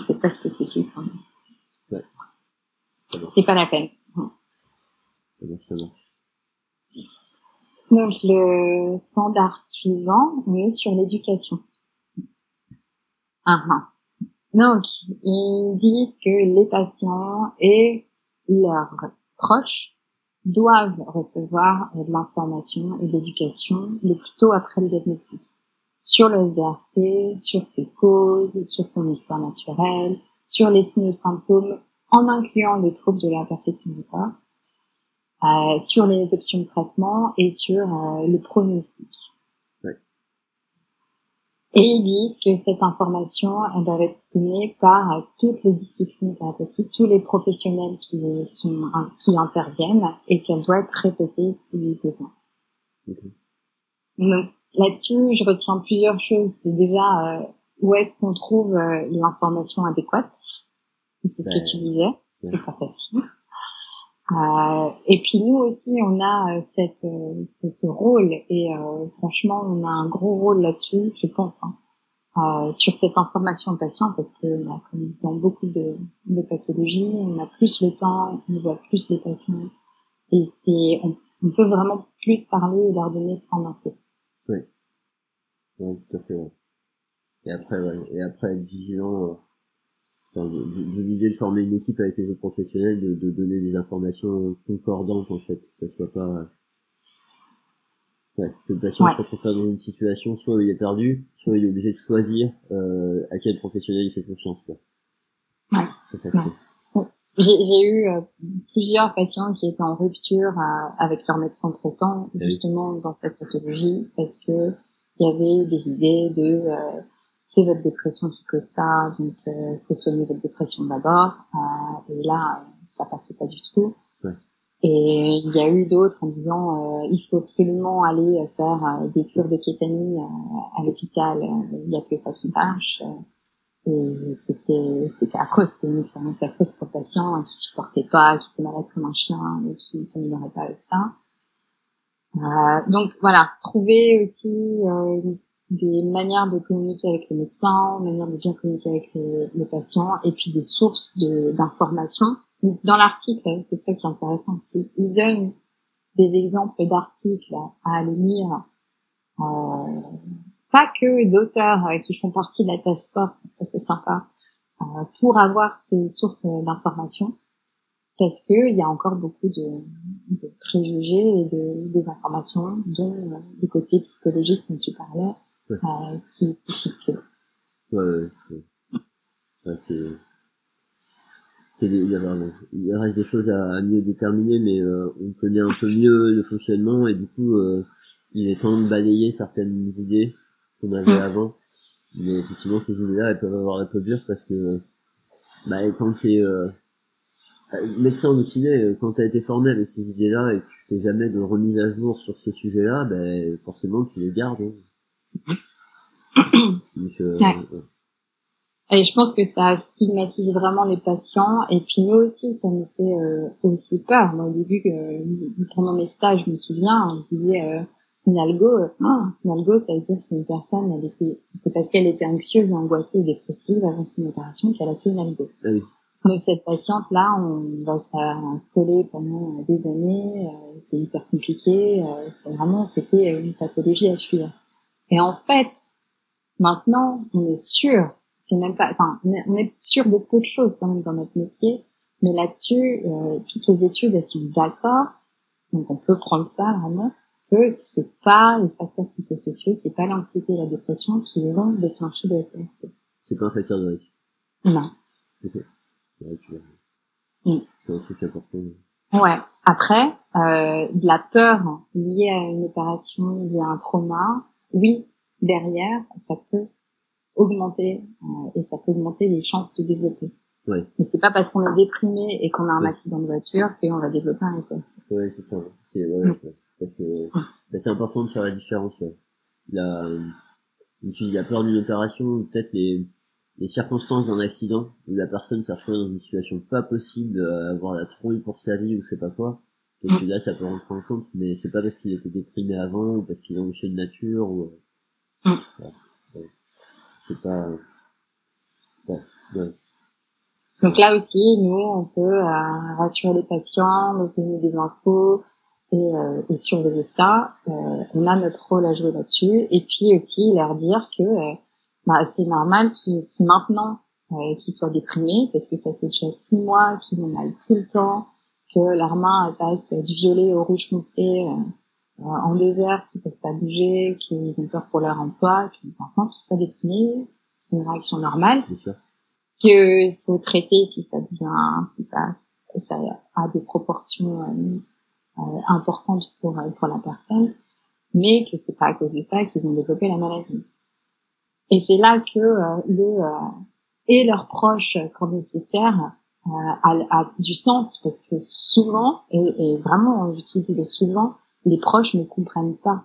C'est pas spécifique. hein. C'est pas la peine. ça marche, ça marche. Donc le standard suivant, on est sur l'éducation. Ah, ah. Donc, ils disent que les patients et leurs proches doivent recevoir de l'information et de l'éducation le plus tôt après le diagnostic sur le SDRC, sur ses causes, sur son histoire naturelle, sur les signes et symptômes en incluant les troubles de la perception du corps, euh, sur les options de traitement et sur euh, le pronostic. Et ils disent que cette information, elle doit être donnée par euh, toutes les disciplines thérapeutiques, tous les professionnels qui sont qui interviennent et qu'elle doit être répétée si besoin. Ok. Donc là-dessus, je retiens plusieurs choses. C'est déjà où est-ce qu'on trouve l'information adéquate. C'est ce que tu disais. C'est pas facile. Euh, et puis nous aussi, on a cette, ce, ce rôle et franchement, on a un gros rôle là-dessus, je pense. Hein. Euh, sur cette information au patient parce que bah, comme dans beaucoup de, de, pathologies, on a plus le temps, on voit plus les patients et c'est on, on, peut vraiment plus parler et leur donner prendre un peu. Oui, oui tout à fait. Ouais. Et après, ouais. et après être vigilant. Euh, de, l'idée de former une équipe avec les autres professionnels, de, de donner des informations concordantes en fait, que ça soit pas Ouais, que le patient se retrouve pas dans une situation soit il est perdu, soit il est obligé de choisir euh, à quel professionnel il fait confiance. Quoi. Ouais. Ça, ça J'ai eu euh, plusieurs patients qui étaient en rupture euh, avec leur médecin traitant, ah justement dans cette pathologie, parce que il y avait des idées de euh, c'est votre dépression qui cause ça, donc il faut soigner votre dépression d'abord. et là, ça passait pas du tout. Et il y a eu d'autres en disant euh, il faut absolument aller faire euh, des cures de kétamine euh, à l'hôpital, il n'y a que ça qui marche. Et c'était c'était affreux, c'était une expérience affreuse pour le patient hein, qui supportait pas, qui était malade comme un chien et qui s'améliorait pas avec ça. Euh, donc voilà, trouver aussi des manières de communiquer avec le médecin, manières de bien communiquer avec le, le patient, et puis des sources d'informations. Dans l'article, c'est ça qui est intéressant aussi, il donne des exemples d'articles à aller lire, euh, pas que d'auteurs euh, qui font partie de la task force, ça c'est sympa, euh, pour avoir ces sources d'informations, parce que il y a encore beaucoup de, de préjugés et de des informations, dont euh, du côté psychologique dont tu parlais, euh, qui. Ouais, ouais, ouais. c'est il, il reste des choses à, mieux déterminer, mais euh, on connaît un peu mieux le fonctionnement et du coup, euh, il est temps de balayer certaines idées qu'on avait mm. avant. Mais effectivement, ces idées-là, elles peuvent avoir un peu dur parce que bah, quand tu es euh, médecin ou kiné, quand tu as été formé avec ces idées-là et que tu fais jamais de remise à jour sur ce sujet-là, ben forcément tu les gardes. Hein. Donc, euh, et je pense que ça stigmatise vraiment les patients. Et puis nous aussi, ça nous fait euh, aussi peur. Moi, au début, euh, pendant mes stages, je me souviens, on disait euh, une algo. Ah, une algo, ça veut dire que c'est une personne, elle était, c'est parce qu'elle était anxieuse, angoissée et dépressive avant son opération qu'elle a fait une algo. Ah Donc cette patiente-là, on va se faire coller pendant des années. C'est hyper compliqué. c'est vraiment, c'était une pathologie à fuir. Et en fait, maintenant, on est sûr c'est même pas, enfin, on est sûr de peu de choses quand même dans notre métier, mais là-dessus, euh, toutes les études elles sont d'accord, donc on peut prendre ça vraiment que c'est pas les facteurs psychosociaux, c'est pas l'anxiété et la dépression qui vont déclencher de la C'est pas un facteur de risque. Non. Ok. Mm. C'est un truc important. Ouais. Après, euh, de la peur liée à une opération, liée à un trauma, oui, derrière, ça peut augmenter euh, et ça peut augmenter les chances de développer. Ouais. Mais c'est pas parce qu'on est déprimé et qu'on a un accident de voiture qu'on va développer un effet. Ouais, c'est ça. C'est ouais, parce que bah, c'est important de faire la différence. Ouais. La, tu dis la peur d'une opération, peut-être les les circonstances d'un accident où la personne s'est retrouvée dans une situation pas possible, euh, avoir la trouille pour sa vie ou je sais pas quoi. Donc mm. là, ça peut rentrer en compte, mais c'est pas parce qu'il était déprimé avant ou parce qu'il a un de nature ou. Mm c'est pas. Donc là aussi, nous, on peut euh, rassurer les patients, leur donner des infos et, euh, et surveiller ça. Euh, on a notre rôle à jouer là-dessus. Et puis aussi leur dire que euh, bah, c'est normal qu'ils maintenant euh, qu'ils soient déprimés parce que ça fait déjà six mois qu'ils ont mal tout le temps, que leur main passe du violet au rouge foncé euh, en deux heures, qui peuvent pas bouger, qu'ils ont peur pour leur emploi, qu'ils qu'ils soient déprimés, c'est une réaction normale. Qu'il faut traiter si ça devient, si ça, ça a des proportions euh, euh, importantes pour pour la personne, mais que c'est pas à cause de ça qu'ils ont développé la maladie. Et c'est là que le et leurs proches, quand nécessaire, a, a, du sens parce que souvent, et, et vraiment j'utilise le souvent, les proches ne comprennent pas.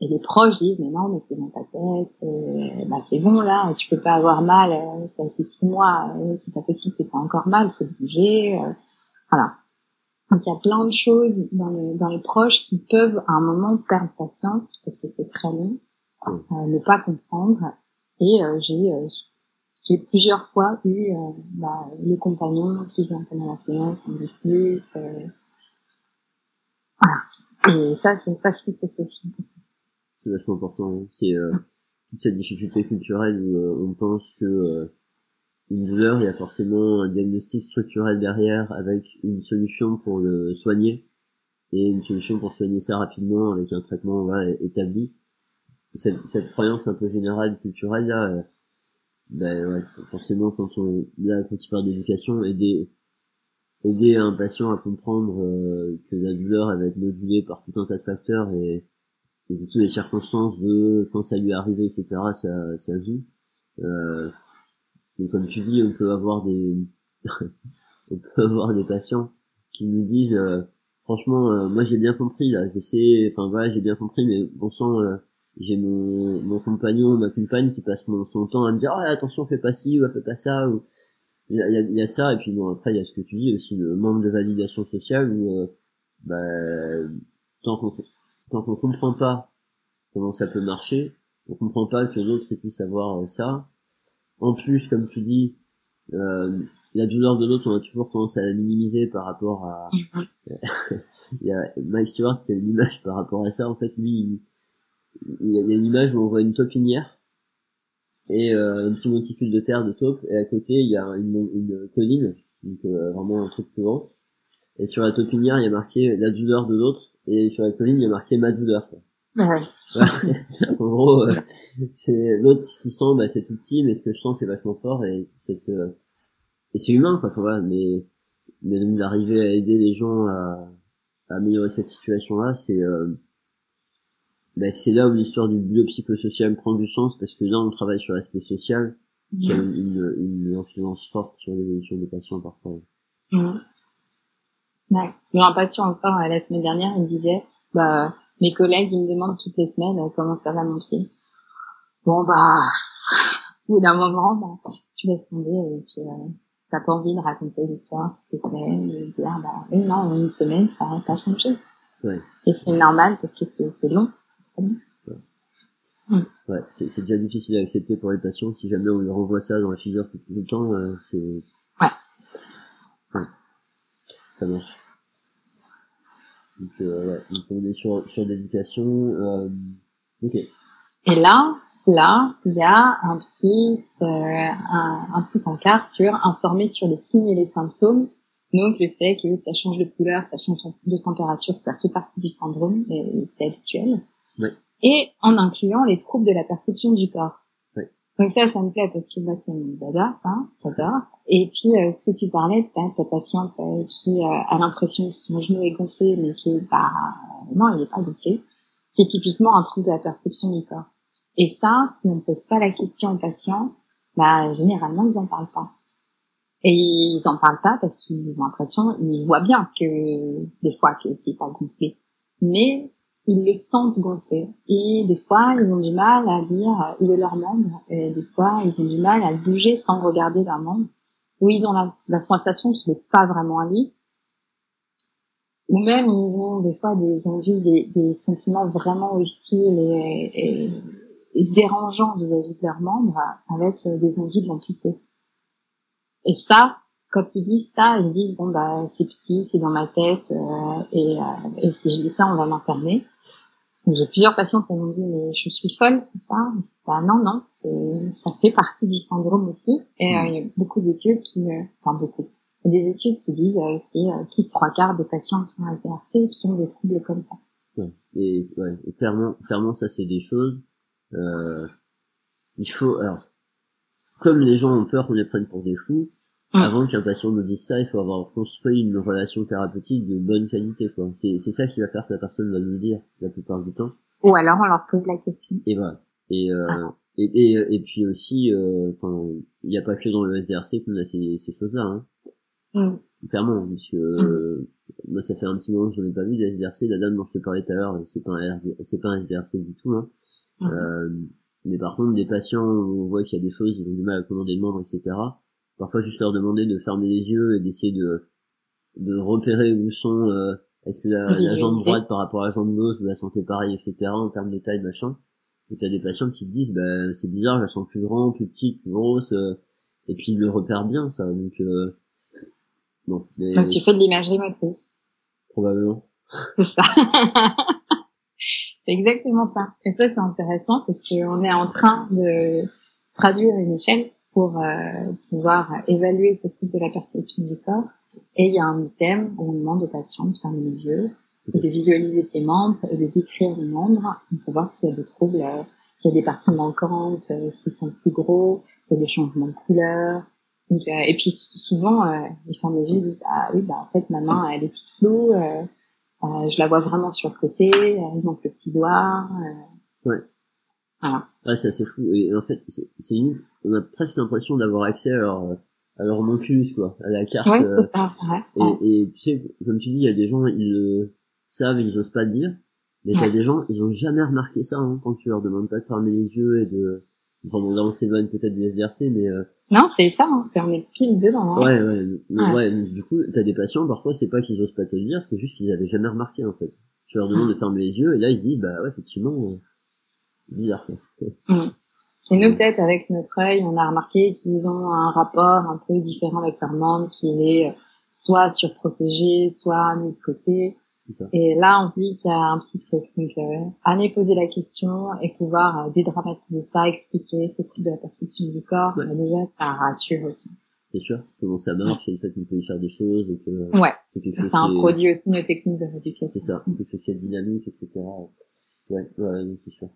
Et les proches disent, mais non, mais c'est dans ta tête, euh, bah c'est bon là, tu peux pas avoir mal, euh, ça fait six mois, euh, c'est pas possible que tu as encore mal, faut bouger, euh, voilà. Donc il y a plein de choses dans les, dans les proches qui peuvent à un moment perdre patience parce que c'est très long, euh, ne pas comprendre. Et euh, j'ai euh, j'ai plusieurs fois eu euh, bah, le compagnon qui vient pendant la séance, on discute. Euh, voilà. Et ça, c'est ça, je trouve que c'est aussi. C'est vachement important. Hein. C'est euh, toute cette difficulté culturelle où on pense que une douleur, il y a forcément un diagnostic structurel derrière avec une solution pour le soigner et une solution pour soigner ça rapidement avec un traitement voilà, établi. Cette, cette croyance un peu générale culturelle là, euh, ben ouais, forcément quand on là quand tu parles d'éducation, aider aider un patient à comprendre euh, que la douleur elle va être modulée par tout un tas de facteurs et, et toutes les circonstances de quand ça lui est arrivé etc ça ça joue. Euh, comme tu dis, on peut avoir des, on peut avoir des patients qui nous disent, euh, franchement, euh, moi j'ai bien compris là, j'essaie, enfin voilà, j'ai bien compris, mais bon sang, euh, j'ai mon, mon compagnon, ma compagne qui passe mon, son temps à me dire, oh, attention, fais pas ci ou fais pas ça, ou il y a, y a, ça, et puis bon après il y a ce que tu dis aussi, le manque de validation sociale où, bah, tant qu'on tant qu'on comprend pas comment ça peut marcher, on comprend pas que l'autre puisse avoir ça. En plus, comme tu dis, euh, la douleur de l'autre, on a toujours tendance à la minimiser par rapport à... il y a Mike Stewart qui a une image par rapport à ça. En fait, lui, il, y a une image où on voit une topinière et euh, un petit monticule de terre de taupe et à côté il y a une, une colline donc euh, vraiment un truc grand et sur la topinière il y a marqué la douleur de l'autre et sur la colline il y a marqué ma douleur quoi. Ouais. en gros, euh, c'est l'autre qui sent, bah, c'est tout petit, mais ce que je sens, c'est vachement fort et c'est euh, et c'est humain, quoi. Enfin, mais mais d'arriver à aider les gens à, à améliorer cette situation-là, c'est euh, bah, c'est là où l'histoire du biopsychosocial prend du sens parce que là, on travaille sur l'aspect social qui a une, une, influence forte sur l'évolution des patients parfois. Mmh. Ouais. un patient encore la semaine dernière, il disait, bah mes collègues, ils me demandent toutes les semaines euh, comment ça va mon pied. Bon, bah, au bout d'un moment, bah, tu laisses tomber et puis euh, t'as pas envie de raconter l'histoire toutes les semaines et de dire, bah oui, non, une semaine, ça n'a pas changé. Ouais. Et c'est normal parce que c'est long. Ouais, ouais c'est déjà difficile à accepter pour les patients. Si jamais on leur envoie ça dans la figure tout le temps, euh, c'est... Ouais. ouais. Ça marche. Donc, euh, ouais, donc on est sur, sur l'éducation. Euh, ok. Et là, là, il y a un petit, euh, un, un, petit encart sur informer sur les signes et les symptômes. Donc le fait que ça change de couleur, ça change de température, ça fait partie du syndrome, c'est habituel. Et en incluant les troubles de la perception du corps. Donc ça, ça me plaît parce que moi, c'est mon dada, ça, j'adore. Et puis, euh, ce que tu parlais, ta, ta patiente euh, qui euh, a l'impression que son genou est gonflé, mais qui bah, non, il n'est pas gonflé. C'est typiquement un trouble de la perception du corps. Et ça, si on ne pose pas la question aux patients, bah, généralement, ils en parlent pas. Et ils en parlent pas parce qu'ils ont l'impression, ils voient bien que, des fois, que c'est pas gonflé. Mais ils le sentent gonfler. Et des fois, ils ont du mal à dire où est leur membre. Et des fois, ils ont du mal à bouger sans regarder leur membre. Ou ils ont la, sensation qu'il n'est pas vraiment à lui. Ou même, ils ont des fois des envies, des, sentiments vraiment hostiles et, dérangeants vis-à-vis de leur membre, avec des envies de l'amputer. Et ça, quand ils disent ça, ils disent bon bah c'est psy, c'est dans ma tête euh, et, euh, et, si je dis ça, on va m'interner. J'ai plusieurs patients qui m'ont dit mais je suis folle, c'est ça? Bah non non, c'est ça fait partie du syndrome aussi. Et euh, il y a beaucoup d'études qui, enfin beaucoup, il y a des études qui disent euh, c'est plus de trois quarts des patients qui ont SDRC qui ont des troubles comme ça. Ouais. Et, ouais, et clairement, clairement ça c'est des choses. il faut alors comme les gens ont peur qu'on les prenne pour des fous, Mm. Avant qu'un patient nous dise ça, il faut avoir construit une relation thérapeutique de bonne qualité, quoi. C'est, c'est ça qui va faire que la personne va nous dire la plupart du temps. Ou alors on leur pose la question. Et voilà. Et, euh, ah. et, et, et, puis aussi, euh, il n'y a pas que dans le SDRC qu'on a ces, ces choses-là, hein. Mm. Clairement, parce que, euh, moi, ça fait un petit moment que je n'en ai pas vu des SDRC. La dame dont je te parlais tout à l'heure, c'est pas un, c'est pas un SDRC du tout, hein. Mm. Euh, mais par contre, des patients, on voit qu'il y a des choses, ils ont du mal à commander le membre, etc parfois juste leur demander de fermer les yeux et d'essayer de de repérer où sont euh, est-ce que la, la, jambe droite par rapport à la jambe gauche la sentez pareil etc en termes de taille machin. Et t'as des patients qui te disent bah c'est bizarre je la sens plus grande plus petite plus grosse euh, et puis ils le repèrent bien ça donc euh, bon donc tu fais de l'imagerie motrice probablement. C'est ça. C'est exactement ça. Et ça c'est intéressant parce qu'on est en train de traduire une échelle pour euh, pouvoir évaluer ce truc de la perception du corps. Et il y a un item où on demande aux patients de fermer les yeux, de visualiser ses membres, de décrire les membres pour voir s'il y a des troubles, euh, s'il y a des parties manquantes, euh, s'ils sont plus gros, s'il y a des changements de couleur. Donc, et puis souvent, ils ferment les yeux, ils disent ah oui bah en fait ma main elle est toute floue, je la vois vraiment sur le côté, il manque le petit doigt. ouais. Voilà. Ah, c'est assez fou. Et en fait, c'est une, on a presque l'impression d'avoir accès à leur, à leur monculus, quoi, à la carte. Ouais, c'est ça, ouais. Et, et, tu sais, comme tu dis, il y a des gens, ils le savent, ils osent pas le dire. Mais t'as des gens, ils ont jamais remarqué ça, hein, quand tu leur demandes pas de fermer les yeux et de, enfin bon, là, on s'éloigne peut-être du SDRC, mais euh... Non, c'est ça, hein, c'est on est pile dedans. Hein. Ouais, ouais, ouais. Du coup, t'as des patients, parfois, c'est pas qu'ils osent pas te le dire, c'est juste qu'ils avaient jamais remarqué, en fait. Tu leur demandes de fermer les yeux, et là, ils se disent, bah ouais, effectivement, euh, bizarre. Et nous, peut-être, avec notre œil, on a remarqué qu'ils ont un rapport un peu différent avec leur membre, qui est euh, soit surprotégé, soit mis de côté. Et là, on se dit qu'il y a un petit truc. Donc, euh, aller poser la question et pouvoir euh, dédramatiser ça, expliquer ces trucs de la perception du corps, bah, déjà, ça rassure aussi. C'est sûr, comment ça marche, et le fait qu'on peut y faire des choses, et que ouais. c'est quelque chose Ça introduit aussi nos techniques de rééducation. C'est ça, quelque chose qui est dynamique, etc. Ouais, ouais, c'est sûr.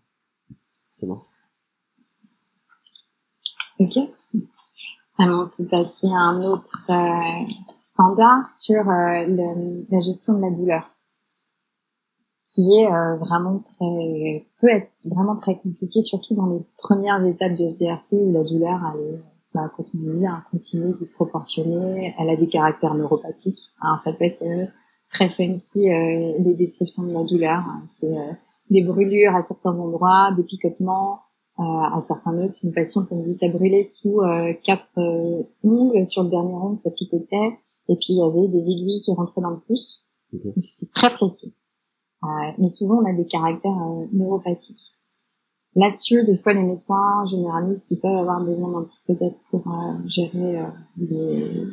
Ok. Alors, on peut passer à un autre euh, standard sur euh, la gestion de la douleur, qui est euh, vraiment très peut être vraiment très compliqué, surtout dans les premières étapes du SDRC où la douleur elle est, bah, comme on dit, un continu disproportionné, elle a des caractères neuropathiques. Alors, ça peut être très funky les descriptions de la douleur. C'est des brûlures à certains endroits, des picotements euh, à certains autres. Une patiente me dit ça brûlait sous euh, quatre euh, ongles, sur le dernier ongle ça picotait, et puis il y avait des aiguilles qui rentraient dans le pouce. C'était très précis. mais souvent on a des caractères neuropathiques. Là-dessus, des fois, les médecins généralistes, ils peuvent avoir besoin d'un petit peu d'aide pour gérer les,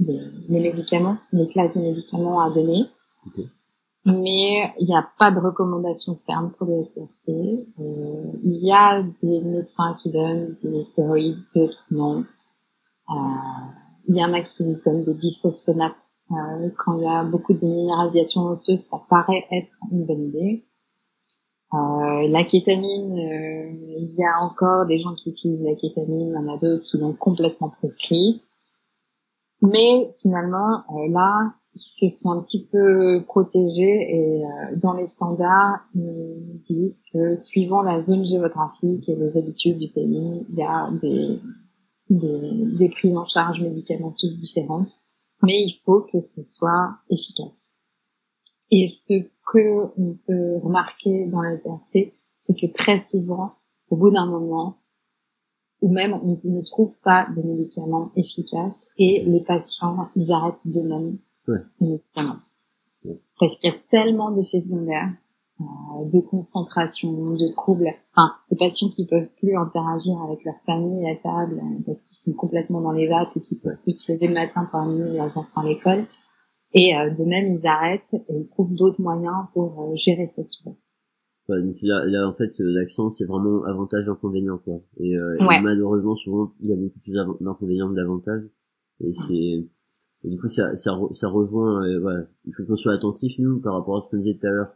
les, les, médicaments, les classes de médicaments à donner mais il n'y a pas de recommandation ferme pour le SRC. Euh, il y a des médecins qui donnent des stéroïdes, d'autres non. Euh, il y en a qui donnent des bisphosphonates. Euh, quand il y a beaucoup de minéralisation osseuse, ça paraît être une bonne idée. Euh, la kétamine, il y a encore des gens qui utilisent la kétamine, il y en a d'autres qui l'ont complètement prescrite. Mais finalement, là, se sont un petit peu protégés et euh, dans les standards, ils disent que suivant la zone géographique et les habitudes du pays, il y a des, des, des prises en charge médicamenteuses différentes, mais il faut que ce soit efficace. Et ce que on peut remarquer dans la VRC, c'est que très souvent, au bout d'un moment, ou même on ne trouve pas de médicaments efficaces et les patients, ils arrêtent Ouais. Parce qu'il y a tellement d'effets secondaires, euh, de concentration, de troubles. Enfin, des patients qui peuvent plus interagir avec leur famille à table euh, parce qu'ils sont complètement dans les vapes et qui peuvent plus se lever le matin pour amener leurs enfants à l'école. Et euh, de même, ils arrêtent et ils trouvent d'autres moyens pour euh, gérer cette douleur. Ouais, donc là, là, en fait, l'accent, c'est vraiment avantage-inconvénient, quoi. Et, euh, ouais. et, malheureusement, souvent, il y a beaucoup plus d'inconvénients que d'avantages. Et c'est, et du coup, ça, ça, ça rejoint, euh, voilà, il faut qu'on soit attentif, nous, par rapport à ce qu'on disait tout à l'heure,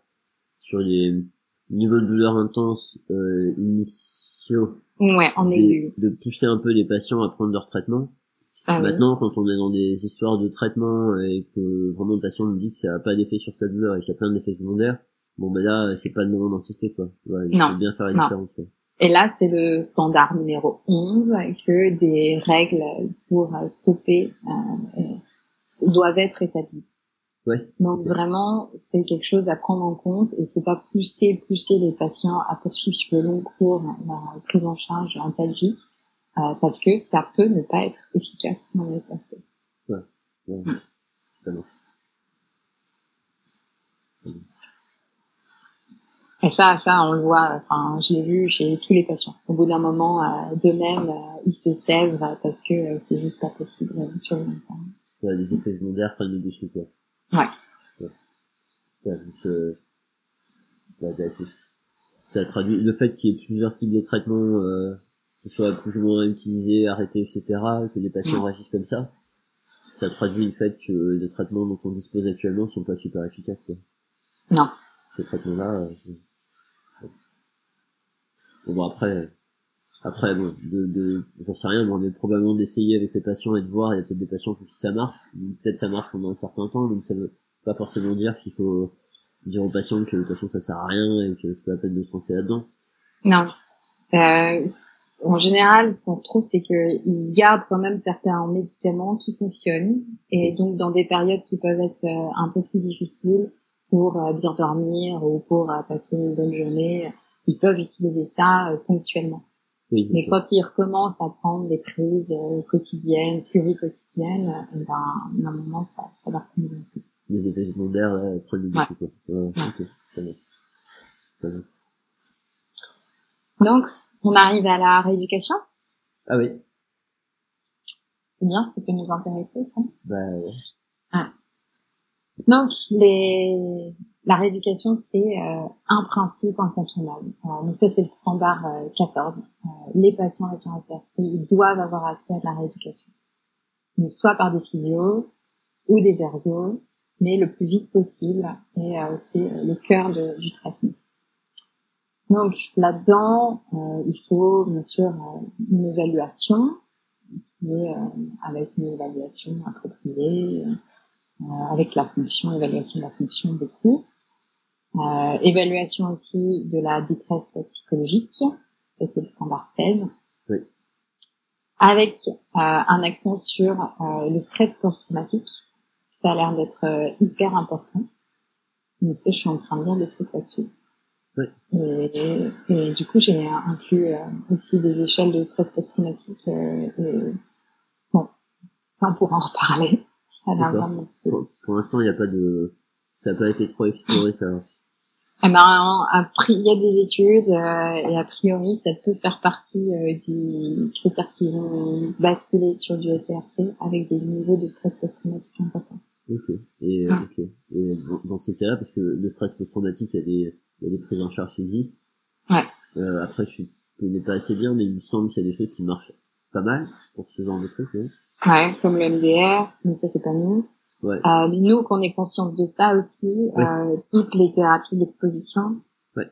sur les niveaux de douleur intense euh, initiaux. Ouais, en de, de pousser un peu les patients à prendre leur traitement. Ah, Maintenant, quand on est dans des histoires de traitement et que vraiment le patient nous dit que ça n'a pas d'effet sur sa douleur et qu'il y a plein d'effets secondaires, bon ben là, c'est pas le moment d'insister, quoi. Ouais, il non. faut bien faire la différence. Quoi. Et là, c'est le standard numéro 11 que des règles pour stopper euh, doivent être établies. Ouais. Donc vraiment, c'est quelque chose à prendre en compte et il faut pas pousser, pousser les patients à poursuivre sur le long cours la prise en charge antalgique euh, parce que ça peut ne pas être efficace dans les patients. Ouais. ouais. Mm. Et ça, ça, on le voit. Enfin, je l'ai vu chez tous les patients. Au bout d'un moment, euh, d'eux-mêmes, euh, ils se sèvrent parce que euh, c'est juste pas possible euh, sur le long terme. Ouais, les effets secondaires prennent le dessus, quoi. Ouais. Ouais, ouais donc, euh, ouais, bah, c'est- ça traduit le fait qu'il y ait plusieurs types de traitements, euh, qui soient plus ou moins utilisés, arrêtés, etc., que les patients Mm. réagissent comme ça. Ça traduit le fait que les traitements dont on dispose actuellement sont pas super efficaces, quoi. Non. Ces traitements-là, euh, ouais. Bon, bon, après, après, bon, de, de, j'en sais rien, mais on est probablement d'essayer avec les patients et de voir, il y a peut-être des patients pour qui ça marche, peut-être ça marche pendant un certain temps, donc ça veut pas forcément dire qu'il faut dire aux patients que de toute façon ça sert à rien et que c'est pas la peine de se lancer là-dedans. Non. Euh, en général, ce qu'on trouve, c'est qu'ils gardent quand même certains médicaments qui fonctionnent, et donc dans des périodes qui peuvent être euh, un peu plus difficiles pour euh, bien dormir ou pour euh, passer une bonne journée, ils peuvent utiliser ça ponctuellement. Oui, Mais quand ils recommencent à prendre des prises euh, quotidiennes, pluriquotidiennes, euh, ben, à un moment, ça, ça leur convient plus. les effets secondaires là, prennent le dessus, quoi. Ouais, ok, ça va. Ça va. Donc, on arrive à la rééducation. Ah oui, C'est bien, ça peut nous intéresser, ça. bah ouais. Donc, les... la rééducation, c'est euh, un principe incontournable. Euh, donc ça, c'est le standard euh, 14. Euh, les patients avec ils doivent avoir accès à la rééducation. Soit par des physios ou des ergos, mais le plus vite possible. Et c'est le cœur du traitement. Donc là-dedans, il faut bien sûr une évaluation, qui est, euh, avec une évaluation appropriée, avec la fonction, évaluation de la fonction beaucoup. Euh, évaluation aussi de la détresse psychologique, c'est le standard 16. Oui. Avec euh, un accent sur euh, le stress post-traumatique, ça a l'air d'être euh, hyper important. Donc ça, je suis en train de lire des trucs là-dessus. Oui. Et, et du coup, j'ai inclus euh, aussi des échelles de stress post-traumatique. euh, et bon, ça on pourra en reparler. Ça a l'air vraiment Pour, pour l'instant, il n'y a pas de, ça n'a pas été trop exploré, ça. Eh ben, a pri- il y a des études euh, et a priori, ça peut faire partie euh, des critères qui vont basculer sur du FRC avec des niveaux de stress post-traumatique importants. Ok. Et, euh, Ouais. ok. Et dans, dans ces cas-là, parce que le stress post-traumatique, il y a des, il y a des prises en charge qui existent. Ouais. Euh, après, je connais pas assez bien, mais il me semble qu'il y a des choses qui marchent pas mal pour ce genre de truc, non? Ouais, comme le MDR, mais ça c'est pas nous. Ouais. Euh, mais nous, qu'on ait conscience de ça aussi, euh, toutes les thérapies d'exposition, Ouais.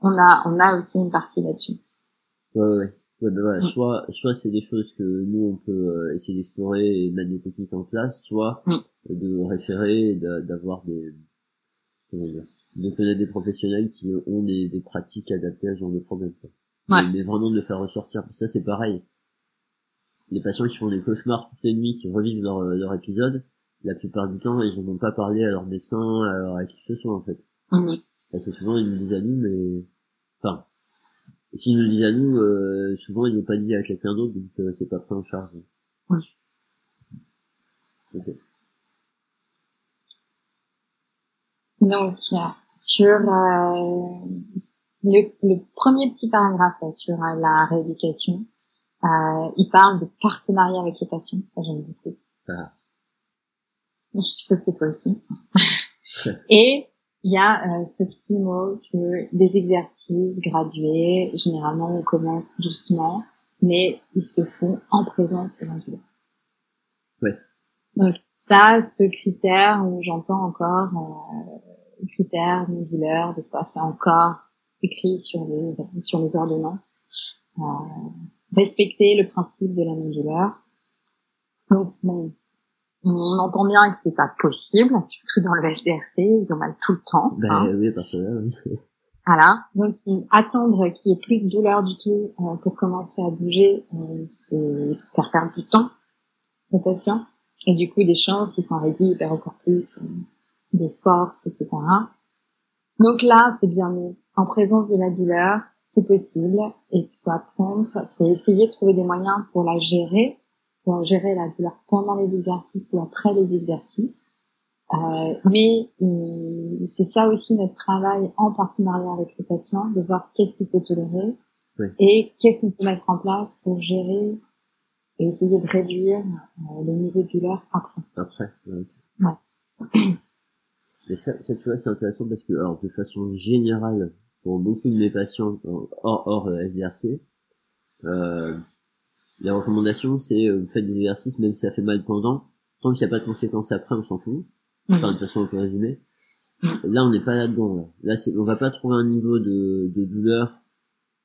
on a on a aussi une partie là-dessus. Ouais, ouais, ouais. Ben voilà, Mm. soit, soit c'est des choses que nous on peut euh, essayer d'explorer et mettre des techniques en place, soit Mm. de référer d'avoir des, comment dire, de connaître des professionnels qui ont des, des pratiques adaptées à ce genre de problème. Mais, mais vraiment de le faire ressortir. Ça c'est pareil. Les patients qui font des cauchemars toutes les nuits, qui revivent leur, euh, leur épisode, la plupart du temps ils en ont pas parlé à leur médecin, à, leur, à qui que ce soit en fait. Assez souvent, ils nous disent à nous, mais... Enfin, s'ils nous le disent à nous, euh, souvent, ils l'ont pas dit à quelqu'un d'autre, donc euh, c'est pas pris en charge. Oui. Ok. Donc, sur euh, le, le premier petit paragraphe là, sur la rééducation, euh, il parle de partenariat avec le patient. Ça, j'aime beaucoup. Ah. Je suppose que toi aussi. Et il y a euh, ce petit mot que des exercices gradués, généralement on commence doucement, mais ils se font en présence de l'individu. Ouais. Donc ça, ce critère où j'entends encore euh, critère de douleur, des fois c'est encore écrit sur les sur les ordonnances. Euh, respecter le principe de la non-douleur. Donc bon, on entend bien que c'est pas possible, surtout dans le SDRC, ils ont mal tout le temps. Ben hein. oui, parce que là, oui. Voilà. Donc attendre qu'il y ait plus de douleur du tout euh, pour commencer à bouger, euh, c'est faire perdre du temps aux patients. Et du coup, des chances, ils s'enraidissent, ils perdent encore plus euh, des forces, etc. Donc là, c'est bien mieux. En présence de la douleur, c'est possible. Et faut apprendre, il faut essayer de trouver des moyens pour la gérer, pour gérer la douleur pendant les exercices ou après les exercices. Euh, mais c'est ça aussi notre travail en partenariat avec le patient, de voir qu'est-ce qu'il peut tolérer et qu'est-ce qu'on peut mettre en place pour gérer et essayer de réduire euh, le niveau de douleur après. Après, ouais. Mais ça, ça, tu vois, c'est intéressant parce que, alors, de façon générale, pour beaucoup de mes patients hors, hors euh, SDRC, euh, la recommandation, c'est euh, faites des exercices, même si ça fait mal pendant, tant qu'il n'y a pas de conséquences après, on s'en fout. Enfin, de toute façon, on peut résumer. Là, on n'est pas là-dedans. Là, là c'est, on va pas trouver un niveau de, de douleur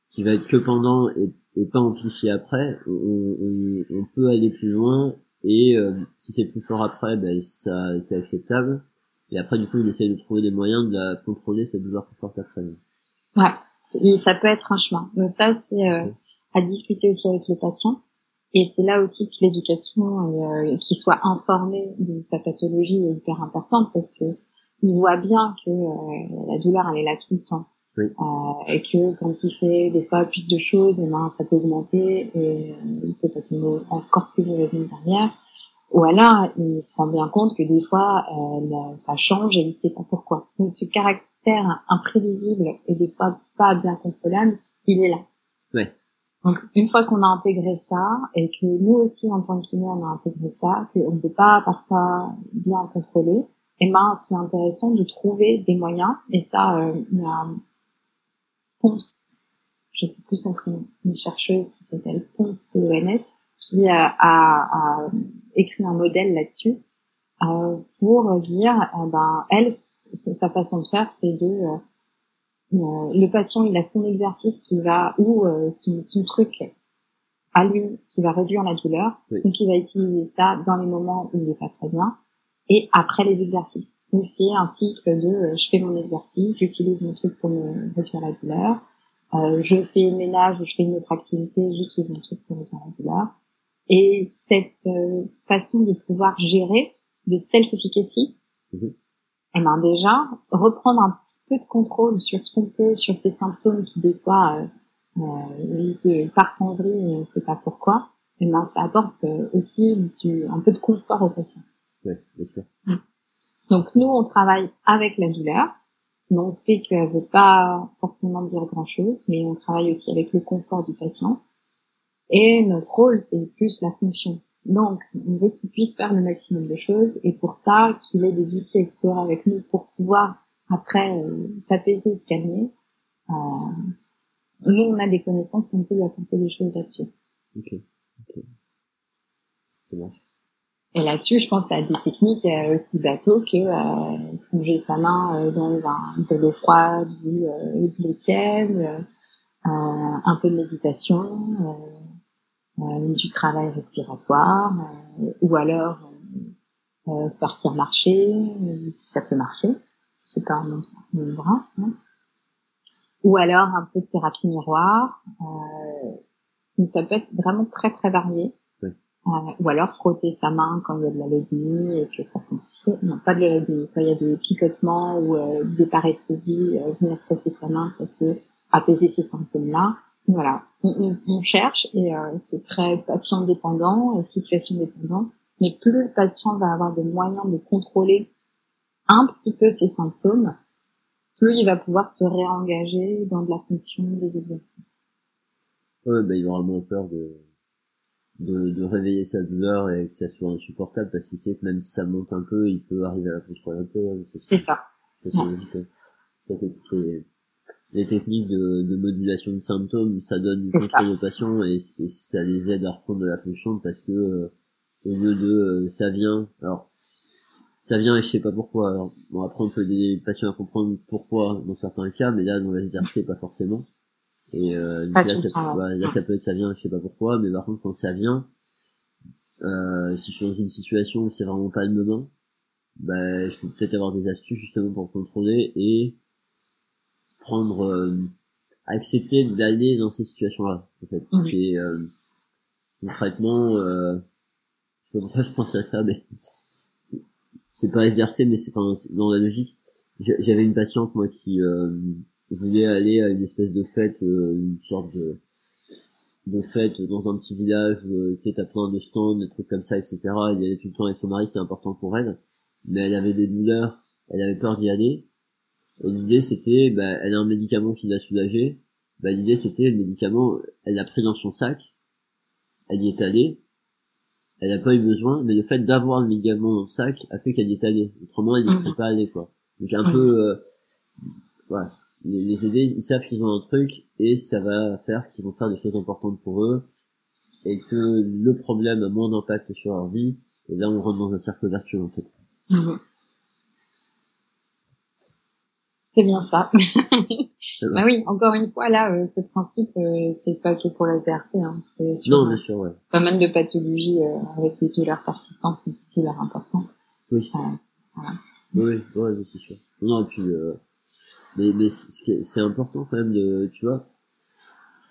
qui va être que pendant et, et pas amplifié après. On, on, on, peut aller plus loin et euh, si c'est plus fort après, ben ça c'est acceptable. Et après, du coup, on essaye de trouver des moyens de la contrôler cette douleur plus forte après. Ouais, ça peut être un chemin. Donc ça, c'est euh, à discuter aussi avec le patient. Et c'est là aussi que l'éducation, euh, qu'il soit informé de sa pathologie est hyper importante parce que il voit bien que euh, la douleur elle est là tout le temps. Oui. Euh, et que quand il fait des fois plus de choses, et eh ben, ça peut augmenter et euh, il peut passer une encore plus mauvaise nuit derrière. Ou alors, il se rend bien compte que des fois, euh, ça change et il sait pas pourquoi. Donc, ce caractère imprévisible et des fois pas bien contrôlable, il est là. Ouais. Donc une fois qu'on a intégré ça et que nous aussi en tant qu'inné on a intégré ça, qu'on ne peut pas parfois bien contrôler, et eh ben c'est intéressant de trouver des moyens. Et ça, euh, il y a Ponce, je sais plus son prénom, une chercheuse qui s'appelle Ponce PONS, qui a, a, a écrit un modèle là-dessus euh, pour dire, euh, ben elle, sa façon de faire, c'est de euh, euh, le patient il a son exercice qui va ou euh, son, son, truc à lui qui va réduire la douleur. Donc il va utiliser ça dans les moments où il est pas très bien et après les exercices. Donc c'est un cycle de euh, je fais mon exercice j'utilise mon truc pour me réduire la douleur. Je fais le ménage ou je fais une autre activité j'utilise mon truc pour réduire la douleur. Et cette façon de pouvoir gérer de self-efficacy eh ben déjà reprendre un petit peu de contrôle sur ce qu'on peut, sur ces symptômes qui des fois euh, euh, ils se partent en vrille, on ne sait pas pourquoi. Et eh ben ça apporte euh, aussi du, un peu de confort au patient. Oui, bien sûr. Mm. Donc nous on travaille avec la douleur, mais on sait qu'elle veut pas forcément dire grand chose, mais on travaille aussi avec le confort du patient. Et notre rôle c'est plus la fonction. Donc, on veut qu'il puisse faire le maximum de choses et pour ça, qu'il ait des outils à explorer avec nous pour pouvoir après euh, s'apaiser, se calmer. Euh, nous, on a des connaissances, on peut lui apporter des choses là-dessus. Ok, ok. C'est bon. Et là-dessus, je pense à des techniques euh, aussi bateaux que euh, plonger sa main euh, dans un, de l'eau froide ou de l'eau tiède, un peu de méditation euh, du travail respiratoire, euh, ou alors euh, sortir marcher, si ça peut marcher, si c'est pas mon, mon bras. Hein. Ou alors un peu de thérapie miroir. mais ça peut être vraiment très très varié. ou alors frotter sa main quand il y a de la et que ça fonctionne. Non, pas de la. Quand il y a des picotements ou des paresthésies, venir frotter sa main, ça peut apaiser ces symptômes-là voilà, on, on, cherche et euh, c'est très patient dépendant, situation dépendant. Mais plus le patient va avoir des moyens de contrôler un petit peu ses symptômes, plus il va pouvoir se réengager dans de la fonction des exercices. Ouais, bah, il aura moins peur de, de, de, réveiller sa douleur et que ça soit insupportable parce qu'il sait que même si ça monte un peu, il peut arriver à la contrôler un peu. Hein, c'est ça. Ça, c'est les techniques de, de, modulation de symptômes, ça donne du contrôle aux patients et, et, ça les aide à reprendre de la fonction parce que euh, au lieu de euh, ça vient, alors ça vient et je sais pas pourquoi. Alors, bon après on peut aider les patients à comprendre pourquoi dans certains cas, mais là dans la c'est pas forcément. Et euh, là, ça, bah, là ça peut être ça vient, je sais pas pourquoi, mais par contre quand ça vient, euh, si je suis dans une situation où c'est vraiment pas le moment, bah, je peux peut-être avoir des astuces justement pour contrôler et prendre euh, accepter d'aller dans ces situations-là. En fait, c'est euh, concrètement, euh, je sais pas pourquoi je pense à ça, mais c'est pas exercer, mais c'est dans la logique. J'avais une patiente moi qui euh, voulait aller à une espèce de fête, euh, une sorte de de fête dans un petit village où tu sais t'as plein de stands, des trucs comme ça, etc. Il y avait tout le temps avec son mari, c'était important pour elle. mais elle avait des douleurs, elle avait peur d'y aller. Et l'idée c'était, bah, elle a un médicament qui l'a soulagée. Bah, l'idée c'était le médicament, elle l'a pris dans son sac, elle y est allée, elle n'a pas eu besoin, mais le fait d'avoir le médicament dans le sac a fait qu'elle y est allée. Autrement, elle n'y serait mhm. pas allée, quoi. Donc un peu, euh, voilà, les, les aider, ils savent qu'ils ont un truc et ça va faire qu'ils vont faire des choses importantes pour eux et que le problème a moins d'impact sur leur vie. Et là, on rentre dans un cercle vertueux, en fait. C'est bien ça. bah oui, encore une fois, là, euh, ce principe, euh, c'est pas que pour la PRC. Hein. C'est non, bien sûr, ouais. pas mal de pathologies euh, avec des douleurs persistantes, des douleurs importantes. Oui. voilà. Oui, ouais, c'est sûr. Non, et puis, mais, mais c'est important quand même de, tu vois,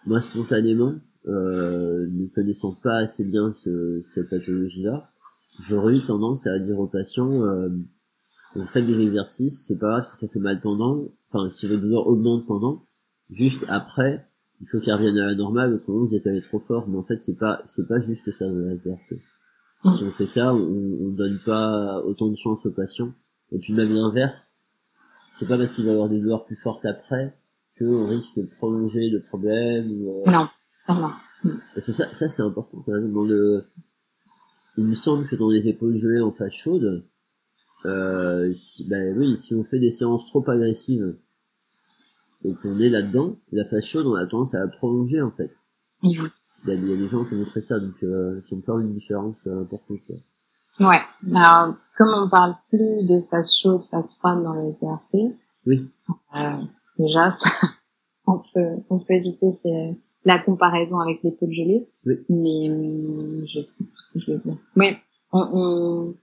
moi spontanément, euh, ne connaissant pas assez bien ce, cette pathologie-là, j'aurais eu tendance à dire aux patients, euh, vous faites des exercices, c'est pas grave si ça fait mal pendant, enfin si votre douleur augmente pendant, juste après, il faut qu'il revienne à la normale, autrement vous êtes allé trop fort, mais en fait c'est pas c'est pas juste ça de l'exercice. Si on fait ça, on, on donne pas autant de chance aux patients. Et puis même l'inverse, c'est pas parce qu'il va avoir des douleurs plus fortes après qu'on risque de prolonger le problème. Euh, Non, ça va. Parce que ça, ça c'est important quand même. Dans le... Il me semble que dans les épaules gelées en phase chaude, euh, si, ben oui, si on fait des séances trop agressives et qu'on est là-dedans, la phase chaude, on a tendance à la prolonger en fait. Il y, a, il y a des gens qui montré ça, donc euh, c'est encore une différence euh, importante. Ouais. Alors, comme on parle plus de phase chaude, phase froide dans le SRC, oui. Euh, déjà, ça, on peut, on peut éviter la comparaison avec les pots gelée. Oui. Mais hum, je sais plus ce que je veux dire. Mais on, on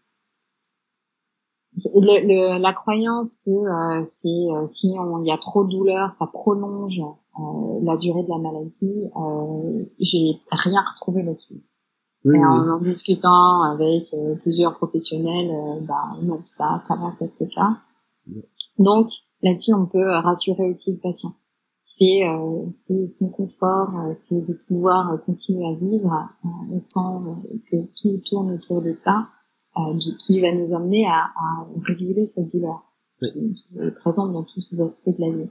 le, le, la croyance que euh, si euh, si on y a trop de douleur, ça prolonge euh, la durée de la maladie. Euh, J'ai rien retrouvé là-dessus et en, en, discutant avec euh, plusieurs professionnels, euh, bah non, ça a pas d'être le cas. Donc là-dessus, on peut rassurer aussi le patient. C'est euh, son confort, euh, c'est de pouvoir continuer à vivre sans que tout tourne autour de ça, qui va nous emmener à, à réguler cette douleur qui, qui, est présente dans tous ces aspects de la vie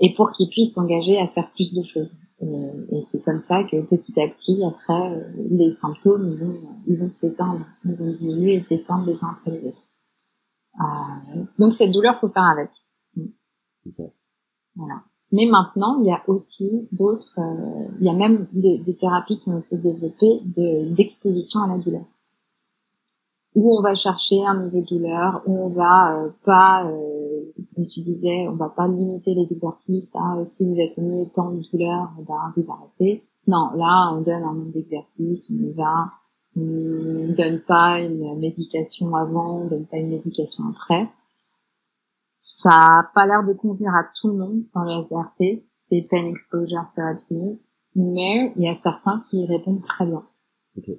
et pour qu'ils puissent s'engager à faire plus de choses. Et, c'est comme ça que petit à petit, après, euh, les symptômes ils vont, ils vont s'éteindre, ils vont diminuer et s'éteindre les uns après les autres. Euh, donc cette douleur, faut faire avec. Voilà. Mais maintenant, il y a aussi d'autres, euh, il y a même des, des, thérapies qui ont été développées d'exposition à la douleur où on va chercher un niveau de douleur, où on va euh, pas, euh, comme tu disais, on va pas limiter les exercices. Hein, si vous êtes au milieu de douleur, ben, vous arrêtez. Non, là, on donne un nombre d'exercices, on y va. On ne donne pas une médication avant, on donne pas une médication après. Ça a pas l'air de convenir à tout le monde dans le SDRC, c'est Pain Exposure Therapy, mais il y a certains qui y répondent très bien. Euh,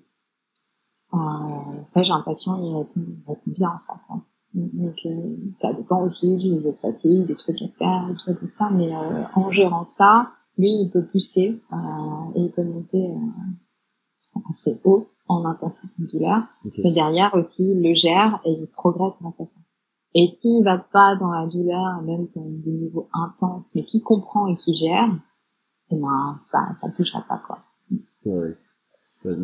après, j'ai un patient, il répond, répond bien à ça. Quoi. Donc, euh, ça dépend aussi du niveau de fatigue, des trucs à faire, et tout, tout ça. Mais euh, en gérant ça, lui, il peut pousser euh, et il peut monter euh, assez haut en intensité de douleur. Mais derrière aussi, il le gère et il progresse grâce à ça. Et s'il va pas dans la douleur, même dans des niveaux intenses, mais qui comprend et qui gère, eh ben ça, ça touchera pas quoi. Ouais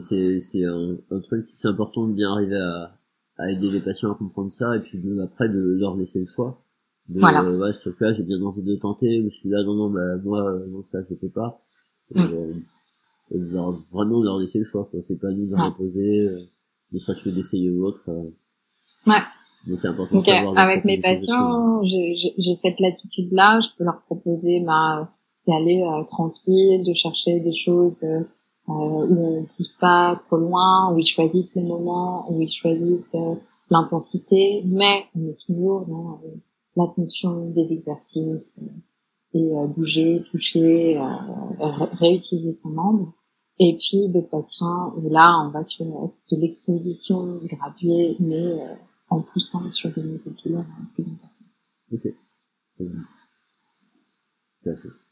c'est c'est un, un, truc, c'est important de bien arriver à, à aider les patients à comprendre ça et puis de, après de leur laisser le choix. De, voilà. Euh, ouais, ce cas j'ai bien envie de tenter, mais celui-là, non, non, bah, moi, euh, non, ça, je peux pas. Et, mm. euh, et leur, vraiment leur laisser le choix, quoi. C'est pas nous de ouais. imposer, euh, ne serait-ce que d'essayer ou autre. Euh. Ouais. Mais c'est important okay. Avec mes patients, j'ai cette latitude-là, je peux leur proposer, bah, d'aller tranquille, de chercher des choses euh, où on pousse pas trop loin, où ils choisissent les moments, où ils choisissent euh, l'intensité, mais on est toujours dans euh, la fonction des exercices et bouger, toucher, réutiliser son membre. Et puis de patients où là on va sur de l'exposition graduée, mais en poussant sur des niveaux de douleur plus importants. Ok. Tout à.